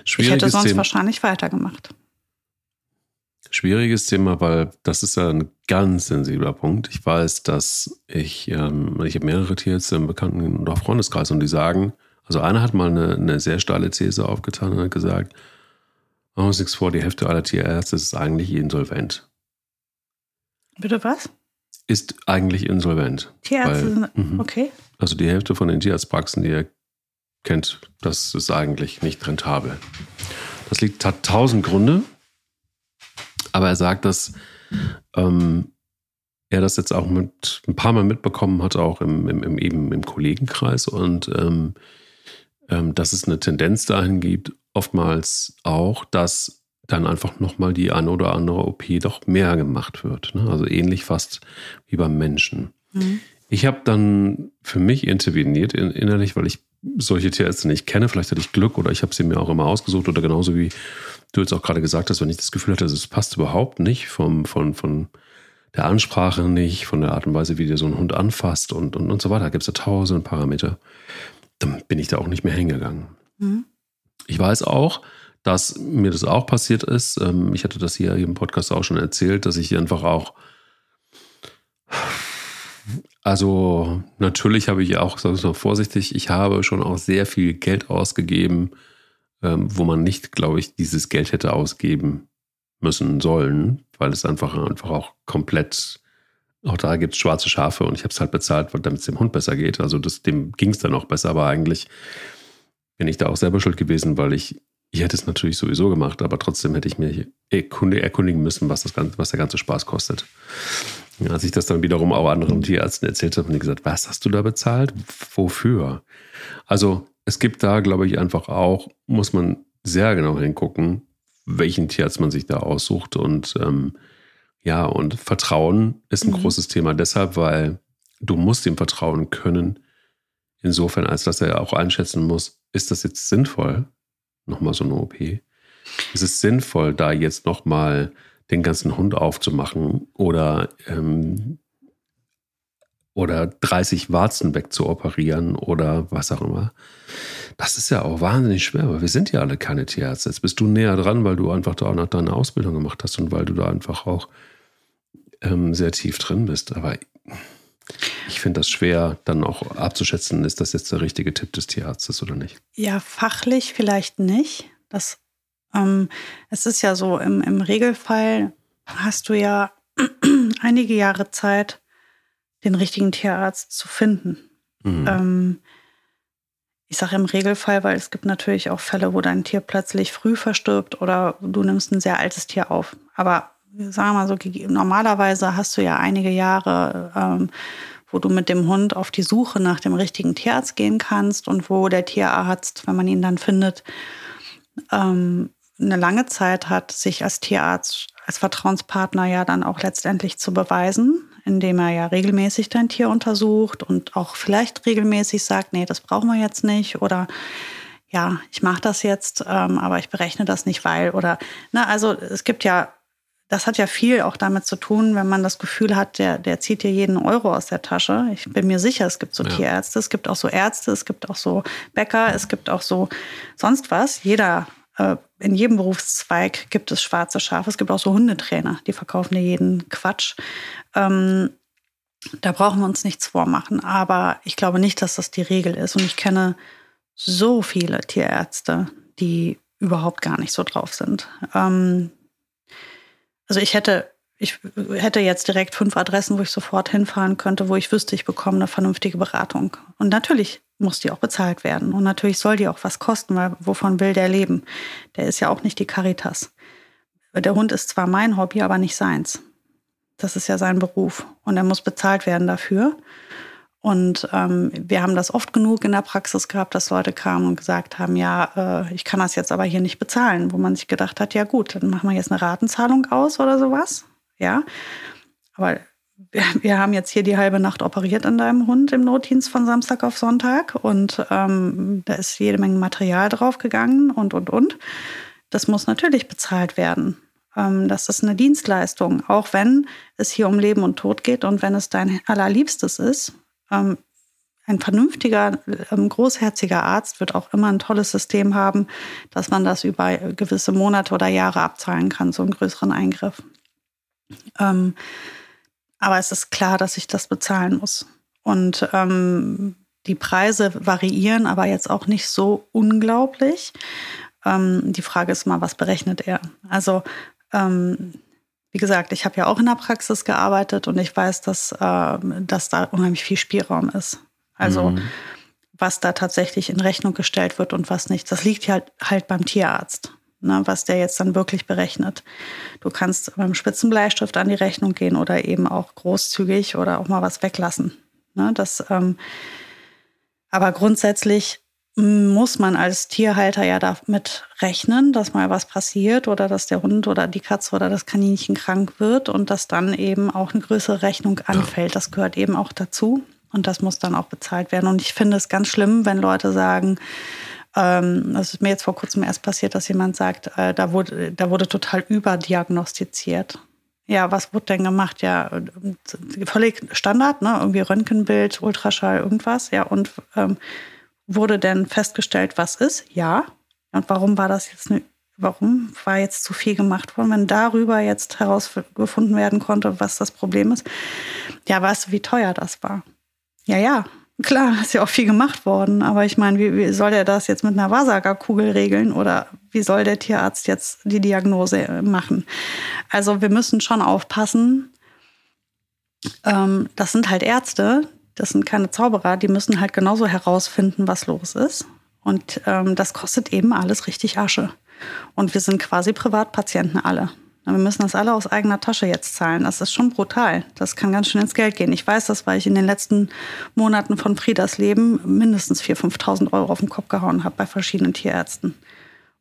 ich hätte sonst Thema. wahrscheinlich weitergemacht. Schwieriges Thema, weil das ist ja ein ganz sensibler Punkt. Ich weiß, dass ich, ähm, ich habe mehrere Tierärzte im Bekannten- und auch Freundeskreis und die sagen, also einer hat mal eine, eine sehr steile These aufgetan und hat gesagt, machen wir uns nichts vor, die Hälfte aller Tierärzte ist eigentlich insolvent. Bitte was? Ist eigentlich insolvent. Tierärzte sind, mhm. okay. Also die Hälfte von den Tierarztpraxen, die kennt, das ist eigentlich nicht rentabel. Das liegt, hat tausend Gründe, aber er sagt, dass ähm, er das jetzt auch mit ein paar Mal mitbekommen hat, auch im, im, im eben im Kollegenkreis und ähm, ähm, dass es eine Tendenz dahin gibt, oftmals auch, dass dann einfach nochmal die eine oder andere OP doch mehr gemacht wird. Ne? Also ähnlich fast wie beim Menschen. Mhm. Ich habe dann für mich interveniert in, innerlich, weil ich solche Tierärzte nicht kenne. Vielleicht hatte ich Glück oder ich habe sie mir auch immer ausgesucht oder genauso wie du jetzt auch gerade gesagt hast, wenn ich das Gefühl hatte, es passt überhaupt nicht vom, von, von der Ansprache nicht, von der Art und Weise, wie dir so ein Hund anfasst und, und, und so weiter. Da gibt es ja tausend Parameter. Dann bin ich da auch nicht mehr hingegangen. Mhm. Ich weiß auch, dass mir das auch passiert ist. Ähm, ich hatte das hier im Podcast auch schon erzählt, dass ich einfach auch also natürlich habe ich auch, sag ich mal vorsichtig, ich habe schon auch sehr viel Geld ausgegeben, ähm, wo man nicht, glaube ich, dieses Geld hätte ausgeben müssen sollen, weil es einfach, einfach auch komplett, auch da gibt es schwarze Schafe und ich habe es halt bezahlt, damit es dem Hund besser geht. Also das, dem ging es dann auch besser, aber eigentlich bin ich da auch selber schuld gewesen, weil ich, ich hätte es natürlich sowieso gemacht, aber trotzdem hätte ich mich erkundigen müssen, was, das ganze, was der ganze Spaß kostet. Als ich das dann wiederum auch anderen Tierärzten erzählt habe, haben die gesagt, was hast du da bezahlt? Wofür? Also es gibt da, glaube ich, einfach auch, muss man sehr genau hingucken, welchen Tierarzt man sich da aussucht. Und ähm, ja, und Vertrauen ist ein mhm. großes Thema deshalb, weil du musst ihm vertrauen können, insofern, als dass er auch einschätzen muss, ist das jetzt sinnvoll, nochmal so eine OP? Ist es sinnvoll, da jetzt nochmal den ganzen Hund aufzumachen oder, ähm, oder 30 Warzen wegzuoperieren oder was auch immer. Das ist ja auch wahnsinnig schwer, weil wir sind ja alle keine Tierärzte. Jetzt bist du näher dran, weil du einfach da auch noch deine Ausbildung gemacht hast und weil du da einfach auch ähm, sehr tief drin bist. Aber ich finde das schwer, dann auch abzuschätzen, ist das jetzt der richtige Tipp des Tierarztes oder nicht. Ja, fachlich vielleicht nicht. Das ähm, es ist ja so, im, im Regelfall hast du ja einige Jahre Zeit, den richtigen Tierarzt zu finden. Mhm. Ähm, ich sage im Regelfall, weil es gibt natürlich auch Fälle, wo dein Tier plötzlich früh verstirbt oder du nimmst ein sehr altes Tier auf. Aber sagen wir mal so, normalerweise hast du ja einige Jahre, ähm, wo du mit dem Hund auf die Suche nach dem richtigen Tierarzt gehen kannst und wo der Tierarzt, wenn man ihn dann findet, ähm, eine lange Zeit hat, sich als Tierarzt, als Vertrauenspartner ja dann auch letztendlich zu beweisen, indem er ja regelmäßig dein Tier untersucht und auch vielleicht regelmäßig sagt, nee, das brauchen wir jetzt nicht oder ja, ich mache das jetzt, ähm, aber ich berechne das nicht, weil oder ne, also es gibt ja, das hat ja viel auch damit zu tun, wenn man das Gefühl hat, der, der zieht dir jeden Euro aus der Tasche. Ich bin mir sicher, es gibt so ja. Tierärzte, es gibt auch so Ärzte, es gibt auch so Bäcker, es gibt auch so sonst was. Jeder äh, in jedem Berufszweig gibt es schwarze Schafe. Es gibt auch so Hundetrainer, die verkaufen dir jeden Quatsch. Ähm, da brauchen wir uns nichts vormachen. Aber ich glaube nicht, dass das die Regel ist. Und ich kenne so viele Tierärzte, die überhaupt gar nicht so drauf sind. Ähm, also ich hätte, ich hätte jetzt direkt fünf Adressen, wo ich sofort hinfahren könnte, wo ich wüsste, ich bekomme eine vernünftige Beratung. Und natürlich muss die auch bezahlt werden. Und natürlich soll die auch was kosten, weil wovon will der leben? Der ist ja auch nicht die Caritas. Der Hund ist zwar mein Hobby, aber nicht seins. Das ist ja sein Beruf und er muss bezahlt werden dafür. Und ähm, wir haben das oft genug in der Praxis gehabt, dass Leute kamen und gesagt haben, ja, äh, ich kann das jetzt aber hier nicht bezahlen, wo man sich gedacht hat, ja gut, dann machen wir jetzt eine Ratenzahlung aus oder sowas. Ja, aber wir haben jetzt hier die halbe Nacht operiert an deinem Hund im Notdienst von Samstag auf Sonntag und ähm, da ist jede Menge Material draufgegangen und, und, und. Das muss natürlich bezahlt werden. Ähm, das ist eine Dienstleistung, auch wenn es hier um Leben und Tod geht und wenn es dein allerliebstes ist. Ähm, ein vernünftiger, ähm, großherziger Arzt wird auch immer ein tolles System haben, dass man das über gewisse Monate oder Jahre abzahlen kann, so einen größeren Eingriff. Ähm, aber es ist klar, dass ich das bezahlen muss. Und ähm, die Preise variieren, aber jetzt auch nicht so unglaublich. Ähm, die Frage ist mal, was berechnet er? Also, ähm, wie gesagt, ich habe ja auch in der Praxis gearbeitet und ich weiß, dass, äh, dass da unheimlich viel Spielraum ist. Also, mhm. was da tatsächlich in Rechnung gestellt wird und was nicht. Das liegt halt, halt beim Tierarzt, ne, was der jetzt dann wirklich berechnet. Du kannst beim Spitzenbleistift an die Rechnung gehen oder eben auch großzügig oder auch mal was weglassen. Ne, das, ähm, aber grundsätzlich muss man als Tierhalter ja damit rechnen, dass mal was passiert oder dass der Hund oder die Katze oder das Kaninchen krank wird und dass dann eben auch eine größere Rechnung anfällt. Das gehört eben auch dazu und das muss dann auch bezahlt werden. Und ich finde es ganz schlimm, wenn Leute sagen, ähm, das ist mir jetzt vor kurzem erst passiert, dass jemand sagt, äh, da, wurde, da wurde total überdiagnostiziert. Ja, was wurde denn gemacht? Ja, völlig Standard, ne? Irgendwie Röntgenbild, Ultraschall, irgendwas. Ja, und ähm, wurde denn festgestellt, was ist? Ja. Und warum war das jetzt eine, warum war jetzt zu viel gemacht worden, wenn darüber jetzt herausgefunden werden konnte, was das Problem ist? Ja, weißt du, wie teuer das war? Ja, ja, klar, ist ja auch viel gemacht worden. Aber ich meine, wie, wie soll der das jetzt mit einer Wahrsagerkugel regeln oder wie soll der Tierarzt jetzt die Diagnose machen? Also wir müssen schon aufpassen. Ähm, das sind halt Ärzte, das sind keine Zauberer, die müssen halt genauso herausfinden, was los ist. Und ähm, das kostet eben alles richtig Asche. Und wir sind quasi Privatpatienten alle. Wir müssen das alle aus eigener Tasche jetzt zahlen. Das ist schon brutal. Das kann ganz schön ins Geld gehen. Ich weiß das, weil ich in den letzten Monaten von Friedas Leben mindestens 4.000, 5.000 Euro auf den Kopf gehauen habe bei verschiedenen Tierärzten.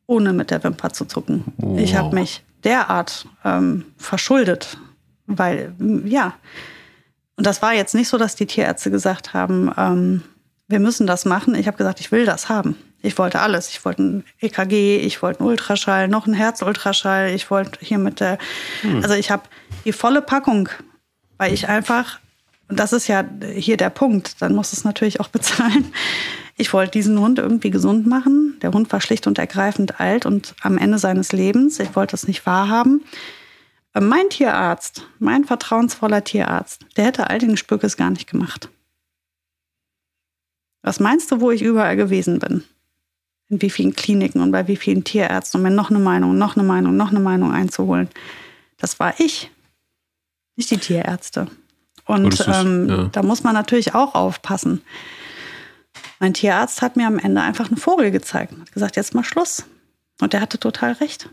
Ohne mit der Wimper zu zucken. Wow. Ich habe mich derart ähm, verschuldet, weil, ja, und das war jetzt nicht so, dass die Tierärzte gesagt haben, ähm, wir müssen das machen. Ich habe gesagt, ich will das haben. Ich wollte alles. Ich wollte ein EKG, ich wollte einen Ultraschall, noch einen Herzultraschall. Ich wollte hier mit der, hm. also ich habe die volle Packung, weil ich einfach, und das ist ja hier der Punkt, dann muss es natürlich auch bezahlen. Ich wollte diesen Hund irgendwie gesund machen. Der Hund war schlicht und ergreifend alt und am Ende seines Lebens. Ich wollte es nicht wahrhaben. Mein Tierarzt, mein vertrauensvoller Tierarzt, der hätte all den Spückes gar nicht gemacht. Was meinst du, wo ich überall gewesen bin? In wie vielen Kliniken und bei wie vielen Tierärzten, um mir noch eine Meinung, noch eine Meinung, noch eine Meinung einzuholen? Das war ich, nicht die Tierärzte. Und ähm, ja. da muss man natürlich auch aufpassen. Mein Tierarzt hat mir am Ende einfach einen Vogel gezeigt und hat gesagt, jetzt mal Schluss. Und der hatte total recht.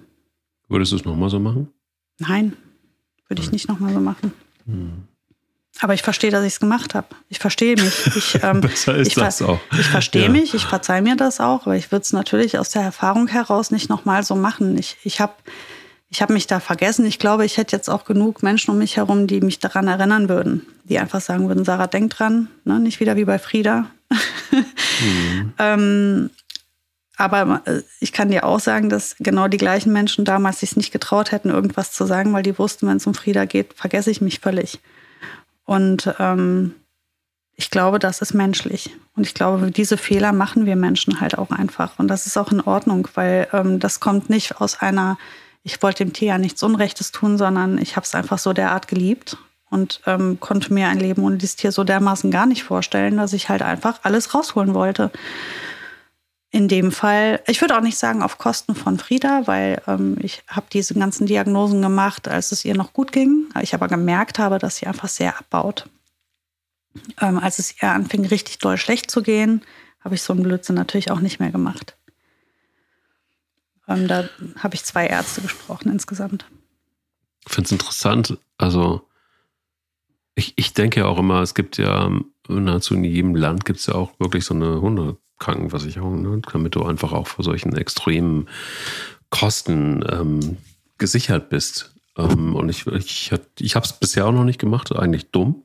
Würdest du es nochmal so machen? Nein, würde ich nicht nochmal so machen. Hm. Aber ich verstehe, dass ich es gemacht habe. Ich verstehe mich. Ich, ähm, Besser ist ich, das auch. Ich verstehe ja. mich, ich verzeihe mir das auch, aber ich würde es natürlich aus der Erfahrung heraus nicht nochmal so machen. Ich, ich habe ich hab mich da vergessen. Ich glaube, ich hätte jetzt auch genug Menschen um mich herum, die mich daran erinnern würden. Die einfach sagen würden, Sarah, denk dran. Ne? Nicht wieder wie bei Frieda. Mhm. ähm, aber äh, ich kann dir auch sagen, dass genau die gleichen Menschen damals sich nicht getraut hätten, irgendwas zu sagen, weil die wussten, wenn es um Frieda geht, vergesse ich mich völlig. Und ähm, ich glaube, das ist menschlich. Und ich glaube, diese Fehler machen wir Menschen halt auch einfach. Und das ist auch in Ordnung, weil ähm, das kommt nicht aus einer, ich wollte dem Tier ja nichts Unrechtes tun, sondern ich habe es einfach so derart geliebt und ähm, konnte mir ein Leben ohne dieses Tier so dermaßen gar nicht vorstellen, dass ich halt einfach alles rausholen wollte in dem Fall, ich würde auch nicht sagen auf Kosten von Frieda, weil ähm, ich habe diese ganzen Diagnosen gemacht, als es ihr noch gut ging. Ich aber gemerkt habe, dass sie einfach sehr abbaut. Ähm, als es ihr anfing, richtig doll schlecht zu gehen, habe ich so einen Blödsinn natürlich auch nicht mehr gemacht. Ähm, da habe ich zwei Ärzte gesprochen insgesamt. Ich finde es interessant. Also ich, ich denke ja auch immer, es gibt ja nahezu in jedem Land gibt es ja auch wirklich so eine Hunde. Krankenversicherung, ne? damit du einfach auch vor solchen extremen Kosten ähm, gesichert bist. Ähm, und ich, ich, ich habe es bisher auch noch nicht gemacht, eigentlich dumm.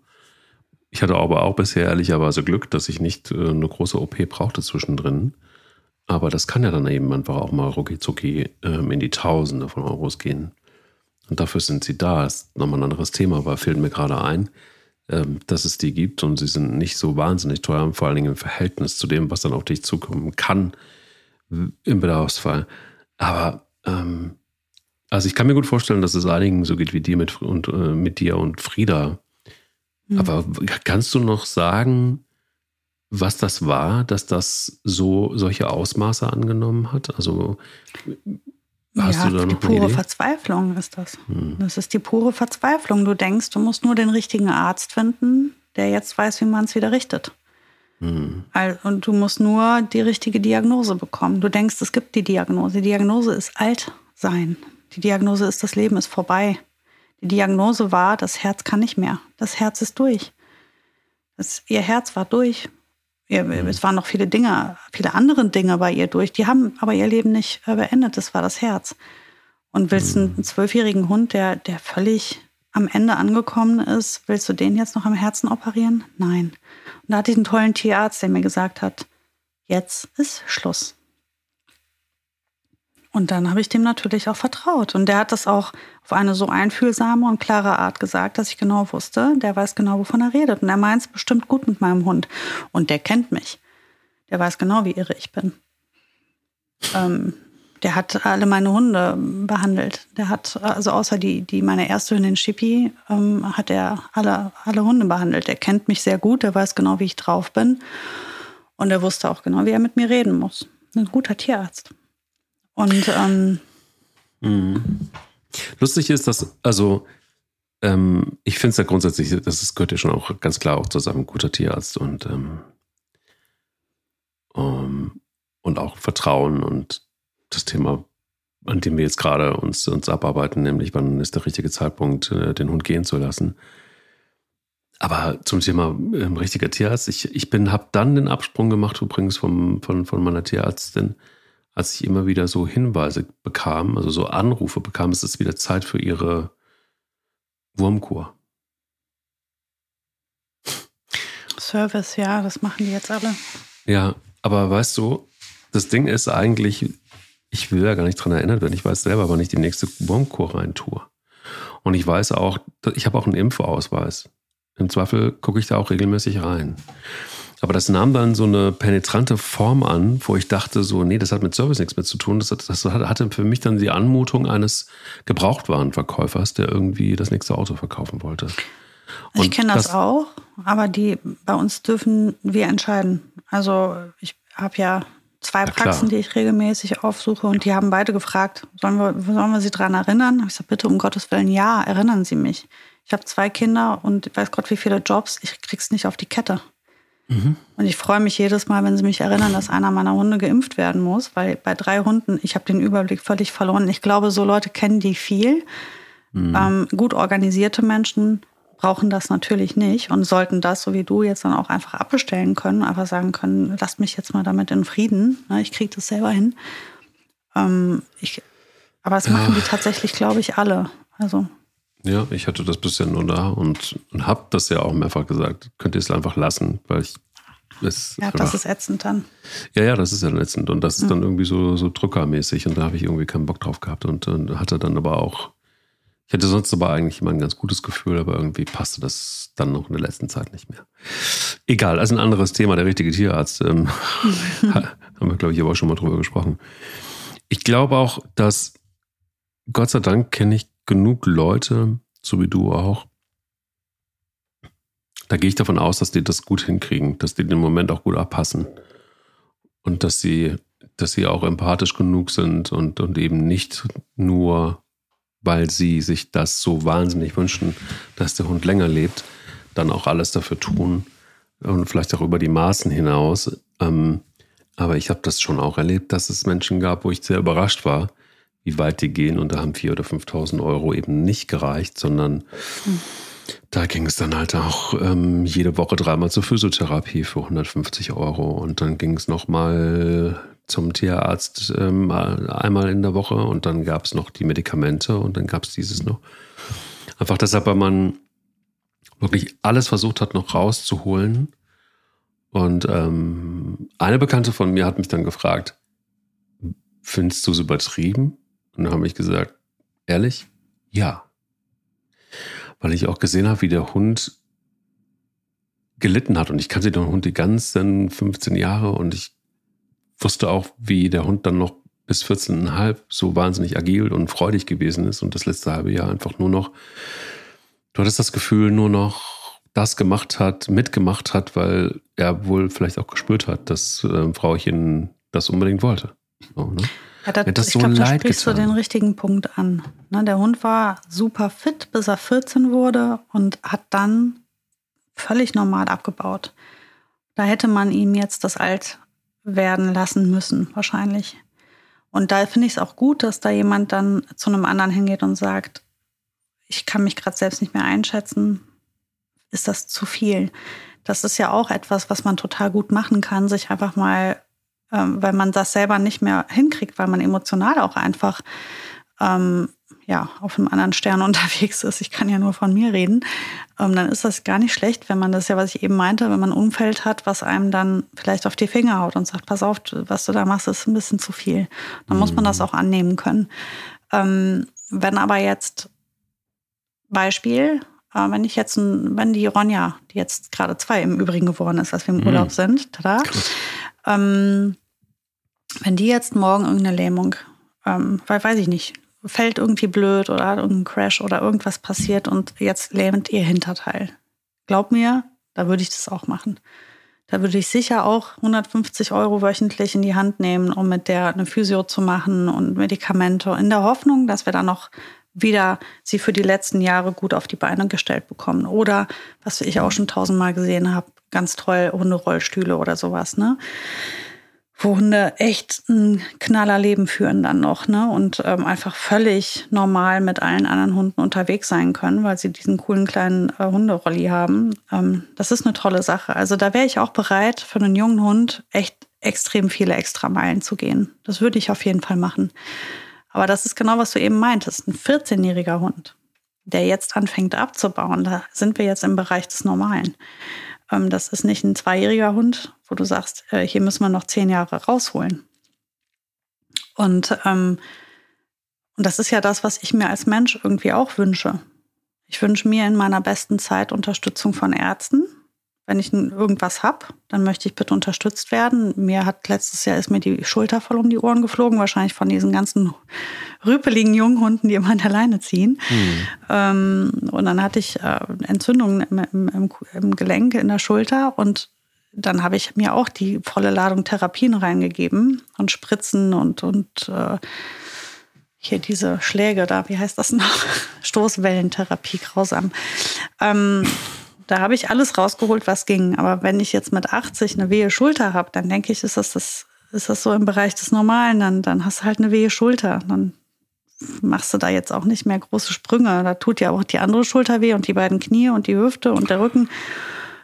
Ich hatte aber auch bisher ehrlicherweise Glück, dass ich nicht äh, eine große OP brauchte zwischendrin. Aber das kann ja dann eben einfach auch mal rucki zucki ähm, in die Tausende von Euros gehen. Und dafür sind sie da. Das ist nochmal ein anderes Thema, aber fällt mir gerade ein. Ähm, dass es die gibt und sie sind nicht so wahnsinnig teuer, vor allen Dingen im Verhältnis zu dem, was dann auf dich zukommen kann im Bedarfsfall. Aber ähm, also ich kann mir gut vorstellen, dass es einigen so geht wie dir mit, und, äh, mit dir und Frieda. Mhm. Aber kannst du noch sagen, was das war, dass das so solche Ausmaße angenommen hat? Also Hast ja, die pure Verzweiflung ist das. Hm. Das ist die pure Verzweiflung. Du denkst, du musst nur den richtigen Arzt finden, der jetzt weiß, wie man es wieder richtet. Mhm. Und du musst nur die richtige Diagnose bekommen. Du denkst, es gibt die Diagnose. Die Diagnose ist alt sein. Die Diagnose ist, das Leben ist vorbei. Die Diagnose war, das Herz kann nicht mehr. Das Herz ist durch. Das, ihr Herz war durch. Mhm. Es waren noch viele Dinge, viele andere Dinge bei ihr durch. Die haben aber ihr Leben nicht äh, beendet. Das war das Herz. Und willst mhm. einen zwölfjährigen Hund, der, der völlig am Ende angekommen ist, willst du den jetzt noch am Herzen operieren? Nein. Und da hatte ich einen tollen Tierarzt, der mir gesagt hat, jetzt ist Schluss. Und dann habe ich dem natürlich auch vertraut. Und der hat das auch auf eine so einfühlsame und klare Art gesagt, dass ich genau wusste, der weiß genau, wovon er redet. Und er meint es bestimmt gut mit meinem Hund. Und der kennt mich. Der weiß genau, wie irre ich bin. Ähm, der hat alle meine Hunde behandelt. Der hat, also außer die, die meine erste Hündin Chippy, ähm, hat er alle, alle Hunde behandelt. Er kennt mich sehr gut, er weiß genau, wie ich drauf bin. Und er wusste auch genau, wie er mit mir reden muss. Ein guter Tierarzt. Und ähm, mhm. lustig ist, dass, also ähm, ich finde es ja grundsätzlich, das gehört ja schon auch ganz klar auch zusammen, guter Tierarzt und, ähm, um, und auch Vertrauen und das Thema, an dem wir jetzt gerade uns, uns abarbeiten, nämlich wann ist der richtige Zeitpunkt, äh, den Hund gehen zu lassen. Aber zum Thema ähm, richtiger Tierarzt, ich, ich bin, habe dann den Absprung gemacht, übrigens vom, von, von meiner Tierärztin, als ich immer wieder so Hinweise bekam, also so Anrufe bekam, es ist wieder Zeit für ihre Wurmkur. Service, ja, das machen die jetzt alle. Ja, aber weißt du, das Ding ist eigentlich, ich will ja gar nicht dran erinnert werden. Ich weiß selber, wann ich die nächste Wurmkur rein tue. Und ich weiß auch, ich habe auch einen Impfausweis. Im Zweifel gucke ich da auch regelmäßig rein. Aber das nahm dann so eine penetrante Form an, wo ich dachte, so, nee, das hat mit Service nichts mehr zu tun. Das, das hatte für mich dann die Anmutung eines Gebrauchtwarenverkäufers, der irgendwie das nächste Auto verkaufen wollte. Und ich kenne das, das, auch, aber die bei uns dürfen wir entscheiden. Also ich habe ja zwei ja, Praxen, die ich regelmäßig aufsuche und die haben beide gefragt, sollen wir, sollen wir sie daran erinnern? Ich sage, bitte um Gottes Willen, ja, erinnern Sie mich. Ich habe zwei Kinder und weiß Gott, wie viele Jobs, ich krieg's nicht auf die Kette. Mhm. Und ich freue mich jedes Mal, wenn sie mich erinnern, dass einer meiner Hunde geimpft werden muss, weil bei drei Hunden, ich habe den Überblick völlig verloren. Ich glaube, so Leute kennen die viel. Mhm. Ähm, gut organisierte Menschen brauchen das natürlich nicht und sollten das, so wie du, jetzt dann auch einfach abbestellen können, einfach sagen können, lasst mich jetzt mal damit in Frieden, ne, ich kriege das selber hin. Ähm, ich, aber das machen ja. die tatsächlich, glaube ich, alle. Also. Ja, ich hatte das bisher nur da und, und habe das ja auch mehrfach gesagt. Könnt ihr es einfach lassen, weil ich es ja, das ist ätzend dann. Ja, ja, das ist ja ätzend. Und das ist mhm. dann irgendwie so, so drückermäßig. Und da habe ich irgendwie keinen Bock drauf gehabt. Und, und hatte dann aber auch ich hatte sonst aber eigentlich immer ein ganz gutes Gefühl, aber irgendwie passte das dann noch in der letzten Zeit nicht mehr. Egal, also ein anderes Thema, der richtige Tierarzt. Ähm, haben wir, glaube ich, aber auch schon mal drüber gesprochen. Ich glaube auch, dass Gott sei Dank kenne ich genug Leute, so wie du auch. Da gehe ich davon aus, dass die das gut hinkriegen, dass die den Moment auch gut abpassen. Und dass sie, dass sie auch empathisch genug sind und, und eben nicht nur weil sie sich das so wahnsinnig wünschen, dass der Hund länger lebt, dann auch alles dafür tun und vielleicht auch über die Maßen hinaus. Ähm, aber ich habe das schon auch erlebt, dass es Menschen gab, wo ich sehr überrascht war, wie weit die gehen. Und da haben 4.000 oder 5.000 Euro eben nicht gereicht, sondern mhm. da ging es dann halt auch ähm, jede Woche dreimal zur Physiotherapie für 150 Euro. Und dann ging es nochmal zum Tierarzt ähm, einmal in der Woche und dann gab es noch die Medikamente und dann gab es dieses noch. Einfach deshalb, weil man wirklich alles versucht hat, noch rauszuholen. Und ähm, eine Bekannte von mir hat mich dann gefragt, findest du es übertrieben? Und dann habe ich gesagt, ehrlich, ja. Weil ich auch gesehen habe, wie der Hund gelitten hat. Und ich kannte den Hund die ganzen 15 Jahre und ich wusste auch, wie der Hund dann noch bis 14,5 so wahnsinnig agil und freudig gewesen ist und das letzte halbe Jahr einfach nur noch, du hattest das Gefühl, nur noch das gemacht hat, mitgemacht hat, weil er wohl vielleicht auch gespürt hat, dass äh, Frauchen das unbedingt wollte. So, ne? Ja, das, das ich so glaube, da sprichst getan. du den richtigen Punkt an. Ne, der Hund war super fit, bis er 14 wurde und hat dann völlig normal abgebaut. Da hätte man ihm jetzt das alt werden lassen müssen, wahrscheinlich. Und da finde ich es auch gut, dass da jemand dann zu einem anderen hingeht und sagt, ich kann mich gerade selbst nicht mehr einschätzen, ist das zu viel? Das ist ja auch etwas, was man total gut machen kann, sich einfach mal, ähm, weil man das selber nicht mehr hinkriegt, weil man emotional auch einfach ähm, ja, auf einem anderen Stern unterwegs ist, ich kann ja nur von mir reden, ähm, dann ist das gar nicht schlecht, wenn man das ja, was ich eben meinte, wenn man ein Umfeld hat, was einem dann vielleicht auf die Finger haut und sagt, pass auf, was du da machst, ist ein bisschen zu viel. Dann mhm. muss man das mhm. auch annehmen können. Ähm, wenn aber jetzt Beispiel, äh, wenn ich jetzt, ein, wenn die Ronja, die jetzt gerade zwei im Übrigen geworden ist, als wir im mhm. Urlaub sind, tada, ähm, wenn die jetzt morgen irgendeine Lähmung, ähm, weil weiß ich nicht, fällt irgendwie blöd oder hat irgendeinen Crash oder irgendwas passiert und jetzt lähmt ihr Hinterteil. Glaub mir, da würde ich das auch machen. Da würde ich sicher auch 150 Euro wöchentlich in die Hand nehmen, um mit der eine Physio zu machen und Medikamente, in der Hoffnung, dass wir dann noch wieder sie für die letzten Jahre gut auf die Beine gestellt bekommen. Oder, was ich auch schon tausendmal gesehen habe, ganz toll Hunderollstühle oder sowas. Ne? wo Hunde echt ein Knallerleben führen dann noch, ne? Und ähm, einfach völlig normal mit allen anderen Hunden unterwegs sein können, weil sie diesen coolen kleinen äh, Hunderolli haben. Ähm, das ist eine tolle Sache. Also da wäre ich auch bereit, für einen jungen Hund echt extrem viele extra Meilen zu gehen. Das würde ich auf jeden Fall machen. Aber das ist genau, was du eben meintest. Ein 14-jähriger Hund, der jetzt anfängt abzubauen, da sind wir jetzt im Bereich des Normalen. Ähm, das ist nicht ein zweijähriger Hund, wo du sagst, äh, hier müssen wir noch zehn Jahre rausholen. Und, ähm, und das ist ja das, was ich mir als Mensch irgendwie auch wünsche. Ich wünsche mir in meiner besten Zeit Unterstützung von Ärzten, wenn ich irgendwas habe, dann möchte ich bitte unterstützt werden. Mir hat letztes Jahr ist mir die Schulter voll um die Ohren geflogen, wahrscheinlich von diesen ganzen rüpeligen Junghunden, die immer an der Leine ziehen. Mhm. Und dann hatte ich äh, Entzündungen im, im, im Gelenk in der Schulter und dann habe ich mir auch die volle Ladung Therapien reingegeben und Spritzen und, und äh, hier diese Schläge da, wie heißt das noch? Stoßwellentherapie, grausam. Ähm, da habe ich alles rausgeholt, was ging. Aber wenn ich jetzt mit 80 eine wehe Schulter habe, dann denke ich, ist das, das, ist das so im Bereich des Normalen. Dann, dann hast du halt eine wehe Schulter. Dann machst du da jetzt auch nicht mehr große Sprünge. Da tut ja auch die andere Schulter weh und die beiden Knie und die Hüfte und der Rücken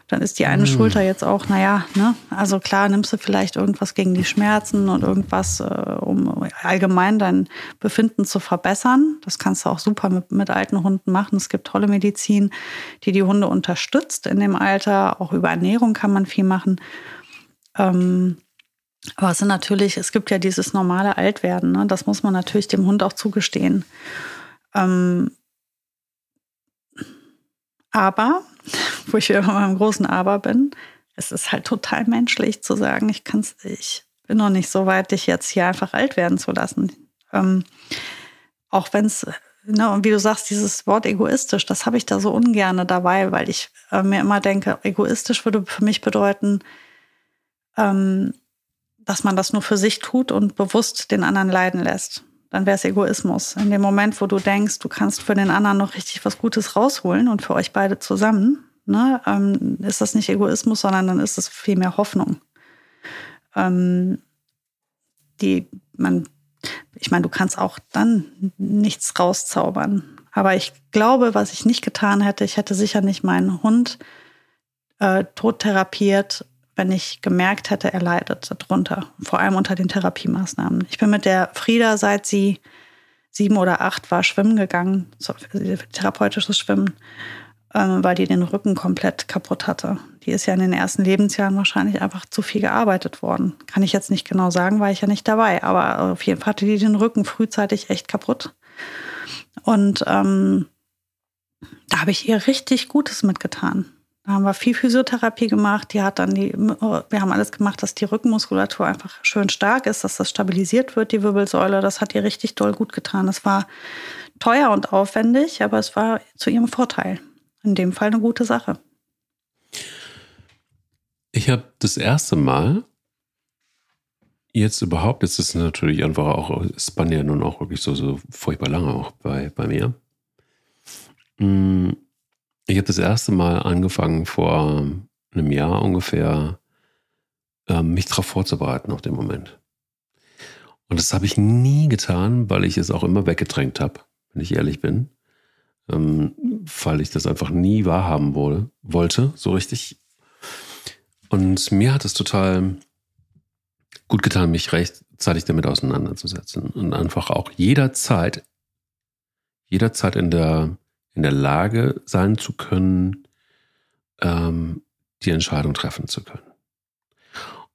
dann ist die eine mhm. Schulter jetzt auch, naja, ne? Also klar, nimmst du vielleicht irgendwas gegen die Schmerzen und irgendwas, äh, um allgemein dein Befinden zu verbessern. Das kannst du auch super mit, mit alten Hunden machen. Es gibt tolle Medizin, die die Hunde unterstützt in dem Alter. Auch über Ernährung kann man viel machen. Ähm, aber es sind natürlich, es gibt ja dieses normale Altwerden. Ne? Das muss man natürlich dem Hund auch zugestehen. Ähm, aber wo ich immer beim großen Aber bin. Es ist halt total menschlich zu sagen, ich kann's, ich bin noch nicht so weit, dich jetzt hier einfach alt werden zu lassen. Ähm, auch wenn es, ne, und wie du sagst, dieses Wort egoistisch, das habe ich da so ungerne dabei, weil ich äh, mir immer denke, egoistisch würde für mich bedeuten, ähm, dass man das nur für sich tut und bewusst den anderen leiden lässt. Dann wäre es Egoismus. In dem Moment, wo du denkst, du kannst für den anderen noch richtig was Gutes rausholen und für euch beide zusammen, ne, ähm, ist das nicht Egoismus, sondern dann ist es vielmehr Hoffnung. Ähm, die man, ich meine, du kannst auch dann nichts rauszaubern. Aber ich glaube, was ich nicht getan hätte, ich hätte sicher nicht meinen Hund äh, tot therapiert, wenn ich gemerkt hätte, er leidet darunter, vor allem unter den Therapiemaßnahmen. Ich bin mit der Frieda, seit sie sieben oder acht war, schwimmen gegangen, so, therapeutisches Schwimmen ähm, weil die den Rücken komplett kaputt hatte. Die ist ja in den ersten Lebensjahren wahrscheinlich einfach zu viel gearbeitet worden. Kann ich jetzt nicht genau sagen, war ich ja nicht dabei. Aber auf jeden Fall hatte die den Rücken frühzeitig echt kaputt. Und ähm, da habe ich ihr richtig Gutes mitgetan. Da haben wir viel Physiotherapie gemacht. Die hat dann die, wir haben alles gemacht, dass die Rückenmuskulatur einfach schön stark ist, dass das stabilisiert wird, die Wirbelsäule. Das hat ihr richtig doll gut getan. Es war teuer und aufwendig, aber es war zu ihrem Vorteil in dem Fall eine gute Sache. Ich habe das erste Mal jetzt überhaupt, jetzt ist natürlich einfach auch, Spann ja nun auch wirklich so, so furchtbar lange auch bei, bei mir. Mm, ich habe das erste Mal angefangen vor einem Jahr ungefähr ähm, mich darauf vorzubereiten auf den Moment. Und das habe ich nie getan, weil ich es auch immer weggedrängt habe, wenn ich ehrlich bin. Ähm, weil ich das einfach nie wahrhaben wollte, so richtig. Und mir hat es total gut getan, mich rechtzeitig damit auseinanderzusetzen und einfach auch jederzeit, jederzeit in der, in der Lage sein zu können, ähm, die Entscheidung treffen zu können.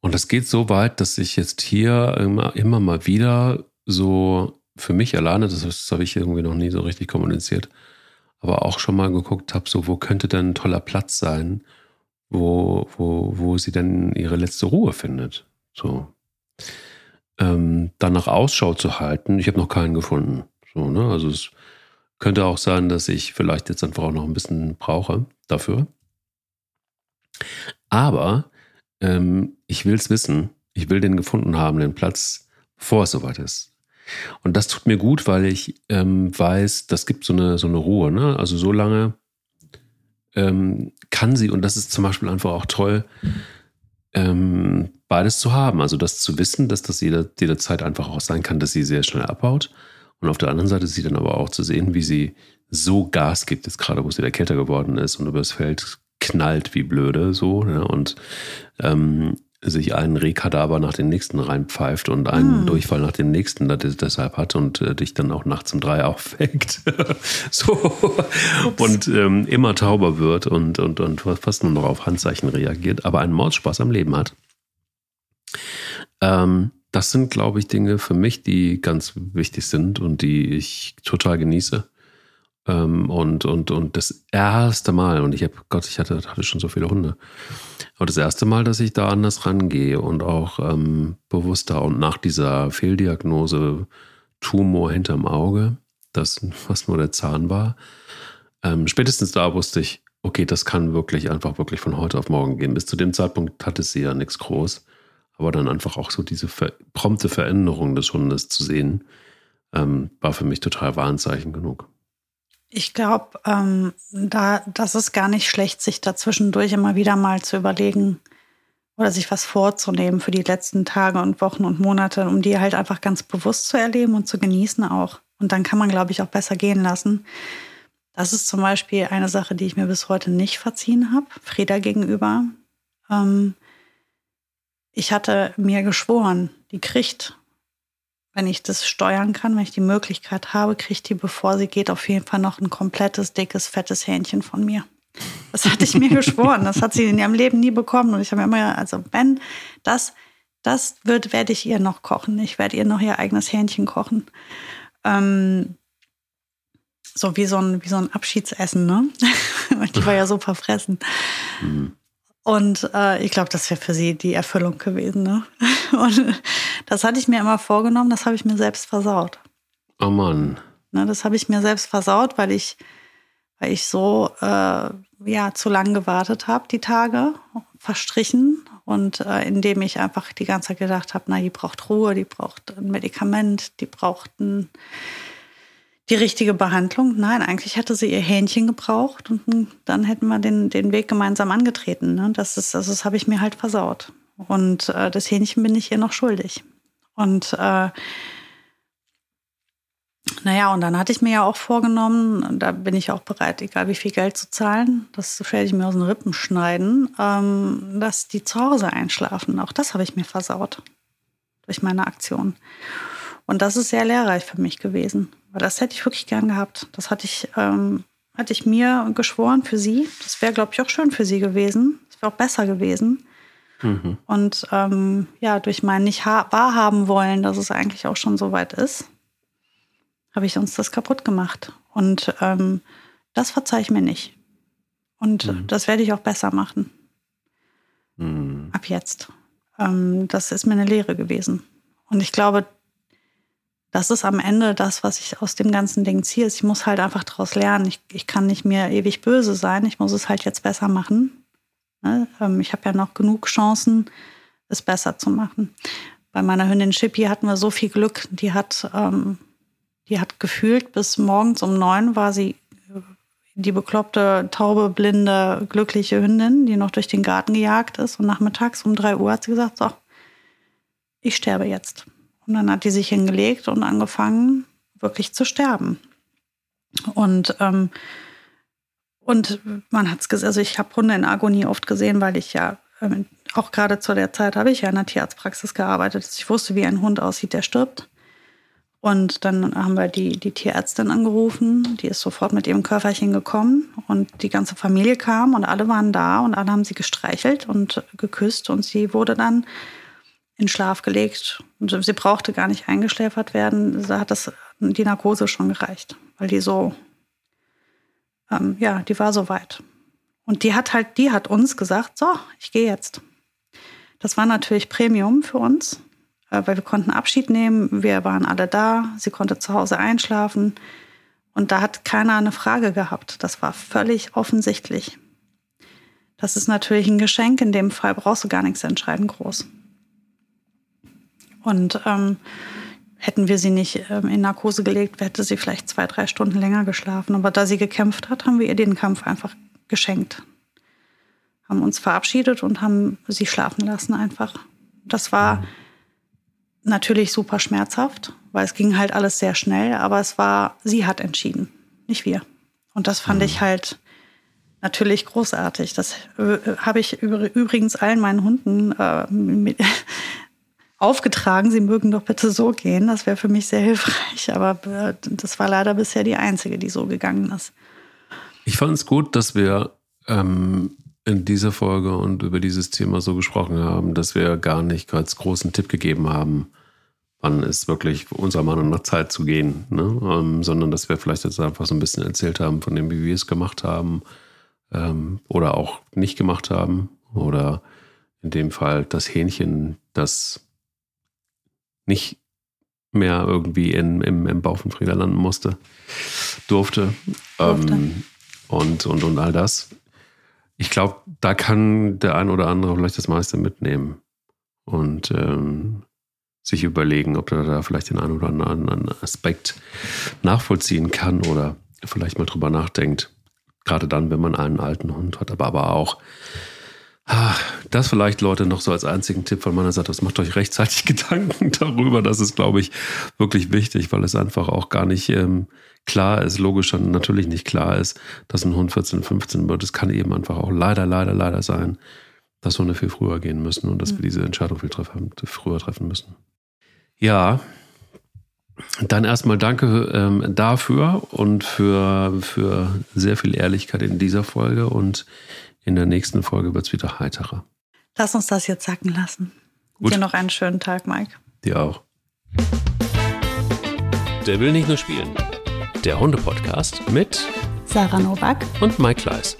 Und das geht so weit, dass ich jetzt hier immer, immer mal wieder so für mich alleine, das, das habe ich irgendwie noch nie so richtig kommuniziert, aber auch schon mal geguckt habe, so wo könnte denn ein toller Platz sein, wo, wo, wo sie denn ihre letzte Ruhe findet. So. Ähm, dann nach Ausschau zu halten, ich habe noch keinen gefunden. So, ne? Also es könnte auch sein, dass ich vielleicht jetzt einfach auch noch ein bisschen brauche dafür. Aber ähm, ich will es wissen. Ich will den gefunden haben, den Platz, bevor es soweit ist. Und das tut mir gut, weil ich ähm, weiß, das gibt so eine, so eine Ruhe. Ne? Also so lange ähm, kann sie, und das ist zum Beispiel einfach auch toll, ähm, beides zu haben. Also das zu wissen, dass das jeder, jederzeit einfach auch sein kann, dass sie sehr schnell abbaut. Und auf der anderen Seite sie dann aber auch zu sehen, wie sie so Gas gibt, jetzt gerade, wo es wieder kälter geworden ist und übers Feld knallt wie blöde so. Ne? Und ähm, sich einen Rehkadaver nach dem nächsten reinpfeift und einen mm. Durchfall nach dem nächsten deshalb hat und äh, dich dann auch nachts um drei aufweckt. so. Und ähm, immer tauber wird und, und, und fast nur noch auf Handzeichen reagiert, aber einen Mordspaß am Leben hat. Ähm, das sind, glaube ich, Dinge für mich, die ganz wichtig sind und die ich total genieße. Ähm, und, und, und das erste Mal, und ich habe, Gott, ich hatte, hatte schon so viele Hunde, aber das erste Mal, dass ich da anders rangehe und auch ähm, bewusster und nach dieser Fehldiagnose Tumor hinterm Auge, das was nur der Zahn war, ähm, spätestens da wusste ich, okay, das kann wirklich einfach wirklich von heute auf morgen gehen. Bis zu dem Zeitpunkt hatte sie ja nichts groß, aber dann einfach auch so diese ver prompte Veränderung des Hundes zu sehen, ähm, war für mich total Warnzeichen genug. Ich glaube, ähm, da, das ist gar nicht schlecht, sich dazwischendurch immer wieder mal zu überlegen oder sich was vorzunehmen für die letzten Tage und Wochen und Monate, um die halt einfach ganz bewusst zu erleben und zu genießen auch. Und dann kann man, glaube ich, auch besser gehen lassen. Das ist zum Beispiel eine Sache, die ich mir bis heute nicht verziehen habe, Frieda gegenüber. Ähm, ich hatte mir geschworen, die kriegt wenn ich das steuern kann, wenn ich die Möglichkeit habe, kriegt die, bevor sie geht, auf jeden Fall noch ein komplettes, dickes, fettes Hähnchen von mir. Das hatte ich mir geschworen. Das hat sie in ihrem Leben nie bekommen. Und ich habe immer, also wenn das, das wird, werde ich ihr noch kochen. Ich werde ihr noch ihr eigenes Hähnchen kochen. Ähm, so wie so ein, wie so ein Abschiedsessen, ne? die war ja so verfressen. Mhm. Und äh, ich glaube, das wäre für sie die Erfüllung gewesen. Ne? Und das hatte ich mir immer vorgenommen, das habe ich mir selbst versaut. Oh Mann. Ne, das habe ich mir selbst versaut, weil ich, weil ich so äh, ja, zu lang gewartet habe, die Tage verstrichen. Und äh, indem ich einfach die ganze Zeit gedacht habe, na, die braucht Ruhe, die braucht ein Medikament, die braucht ein die richtige Behandlung. Nein, eigentlich hätte sie ihr Hähnchen gebraucht und dann hätten wir den, den Weg gemeinsam angetreten. Ne? Das, ist, also das habe ich mir halt versaut. Und äh, das Hähnchen bin ich ihr noch schuldig. Und äh, naja, und dann hatte ich mir ja auch vorgenommen, da bin ich auch bereit, egal wie viel Geld zu zahlen, das werde ich mir aus den Rippen schneiden, ähm, dass die zu Hause einschlafen. Auch das habe ich mir versaut durch meine Aktion. Und das ist sehr lehrreich für mich gewesen. Weil das hätte ich wirklich gern gehabt. Das hatte ich, ähm, hatte ich mir geschworen für sie. Das wäre, glaube ich, auch schön für sie gewesen. Das wäre auch besser gewesen. Mhm. Und ähm, ja, durch mein nicht wahrhaben wollen, dass es eigentlich auch schon so weit ist, habe ich uns das kaputt gemacht. Und ähm, das verzeihe ich mir nicht. Und mhm. das werde ich auch besser machen. Mhm. Ab jetzt. Ähm, das ist mir eine Lehre gewesen. Und ich glaube, das ist am Ende das, was ich aus dem ganzen Ding ziehe. Ich muss halt einfach daraus lernen. Ich, ich kann nicht mehr ewig böse sein. Ich muss es halt jetzt besser machen. Ne? Ähm, ich habe ja noch genug Chancen, es besser zu machen. Bei meiner Hündin Chippy hatten wir so viel Glück. Die hat, ähm, die hat gefühlt, bis morgens um neun war sie die bekloppte, taube, blinde, glückliche Hündin, die noch durch den Garten gejagt ist. Und nachmittags um drei Uhr hat sie gesagt, so, ich sterbe jetzt. Und dann hat die sich hingelegt und angefangen, wirklich zu sterben. Und, ähm, und man hat es gesehen, also ich habe Hunde in Agonie oft gesehen, weil ich ja, ähm, auch gerade zu der Zeit habe ich ja in der Tierarztpraxis gearbeitet. Ich wusste, wie ein Hund aussieht, der stirbt. Und dann haben wir die, die Tierärztin angerufen, die ist sofort mit ihrem Körperchen gekommen und die ganze Familie kam und alle waren da und alle haben sie gestreichelt und geküsst und sie wurde dann in Schlaf gelegt. Und sie brauchte gar nicht eingeschläfert werden. Da hat das die Narkose schon gereicht, weil die so, ähm, ja, die war so weit. Und die hat halt, die hat uns gesagt, so, ich gehe jetzt. Das war natürlich Premium für uns. Äh, weil wir konnten Abschied nehmen, wir waren alle da, sie konnte zu Hause einschlafen und da hat keiner eine Frage gehabt. Das war völlig offensichtlich. Das ist natürlich ein Geschenk, in dem Fall brauchst du gar nichts entscheiden groß. Und ähm, hätten wir sie nicht ähm, in Narkose gelegt, hätte sie vielleicht zwei, drei Stunden länger geschlafen. Aber da sie gekämpft hat, haben wir ihr den Kampf einfach geschenkt. Haben uns verabschiedet und haben sie schlafen lassen einfach. Das war natürlich super schmerzhaft, weil es ging halt alles sehr schnell, aber es war, sie hat entschieden, nicht wir. Und das fand mhm. ich halt natürlich großartig. Das äh, habe ich übrigens allen meinen Hunden äh, aufgetragen. Sie mögen doch bitte so gehen. Das wäre für mich sehr hilfreich. Aber äh, das war leider bisher die einzige, die so gegangen ist. Ich fand es gut, dass wir ähm, in dieser Folge und über dieses Thema so gesprochen haben, dass wir gar nicht als großen Tipp gegeben haben, wann ist wirklich unserer Meinung nach Zeit zu gehen, ne? ähm, sondern dass wir vielleicht jetzt einfach so ein bisschen erzählt haben von dem, wie wir es gemacht haben ähm, oder auch nicht gemacht haben oder in dem Fall das Hähnchen, das nicht mehr irgendwie in, im, im Bauch von Frieda landen musste, durfte, durfte. Ähm, und, und, und all das ich glaube, da kann der ein oder andere vielleicht das meiste mitnehmen und ähm, sich überlegen, ob er da vielleicht den einen oder anderen Aspekt nachvollziehen kann oder vielleicht mal drüber nachdenkt. Gerade dann, wenn man einen alten Hund hat, aber, aber auch, das vielleicht Leute noch so als einzigen Tipp von meiner Seite, das macht euch rechtzeitig Gedanken darüber. Das ist, glaube ich, wirklich wichtig, weil es einfach auch gar nicht ähm, klar ist, logisch natürlich nicht klar ist, dass ein Hund 14, 15 wird. Es kann eben einfach auch leider, leider, leider sein, dass Hunde viel früher gehen müssen und dass mhm. wir diese Entscheidung viel treffen, früher treffen müssen. Ja, dann erstmal danke ähm, dafür und für, für sehr viel Ehrlichkeit in dieser Folge und in der nächsten Folge wird es wieder heiterer. Lass uns das jetzt sacken lassen. Gut. Dir noch einen schönen Tag, Mike. Dir auch. Der will nicht nur spielen der Hunde-Podcast mit Sarah Novak und Mike Kleiss.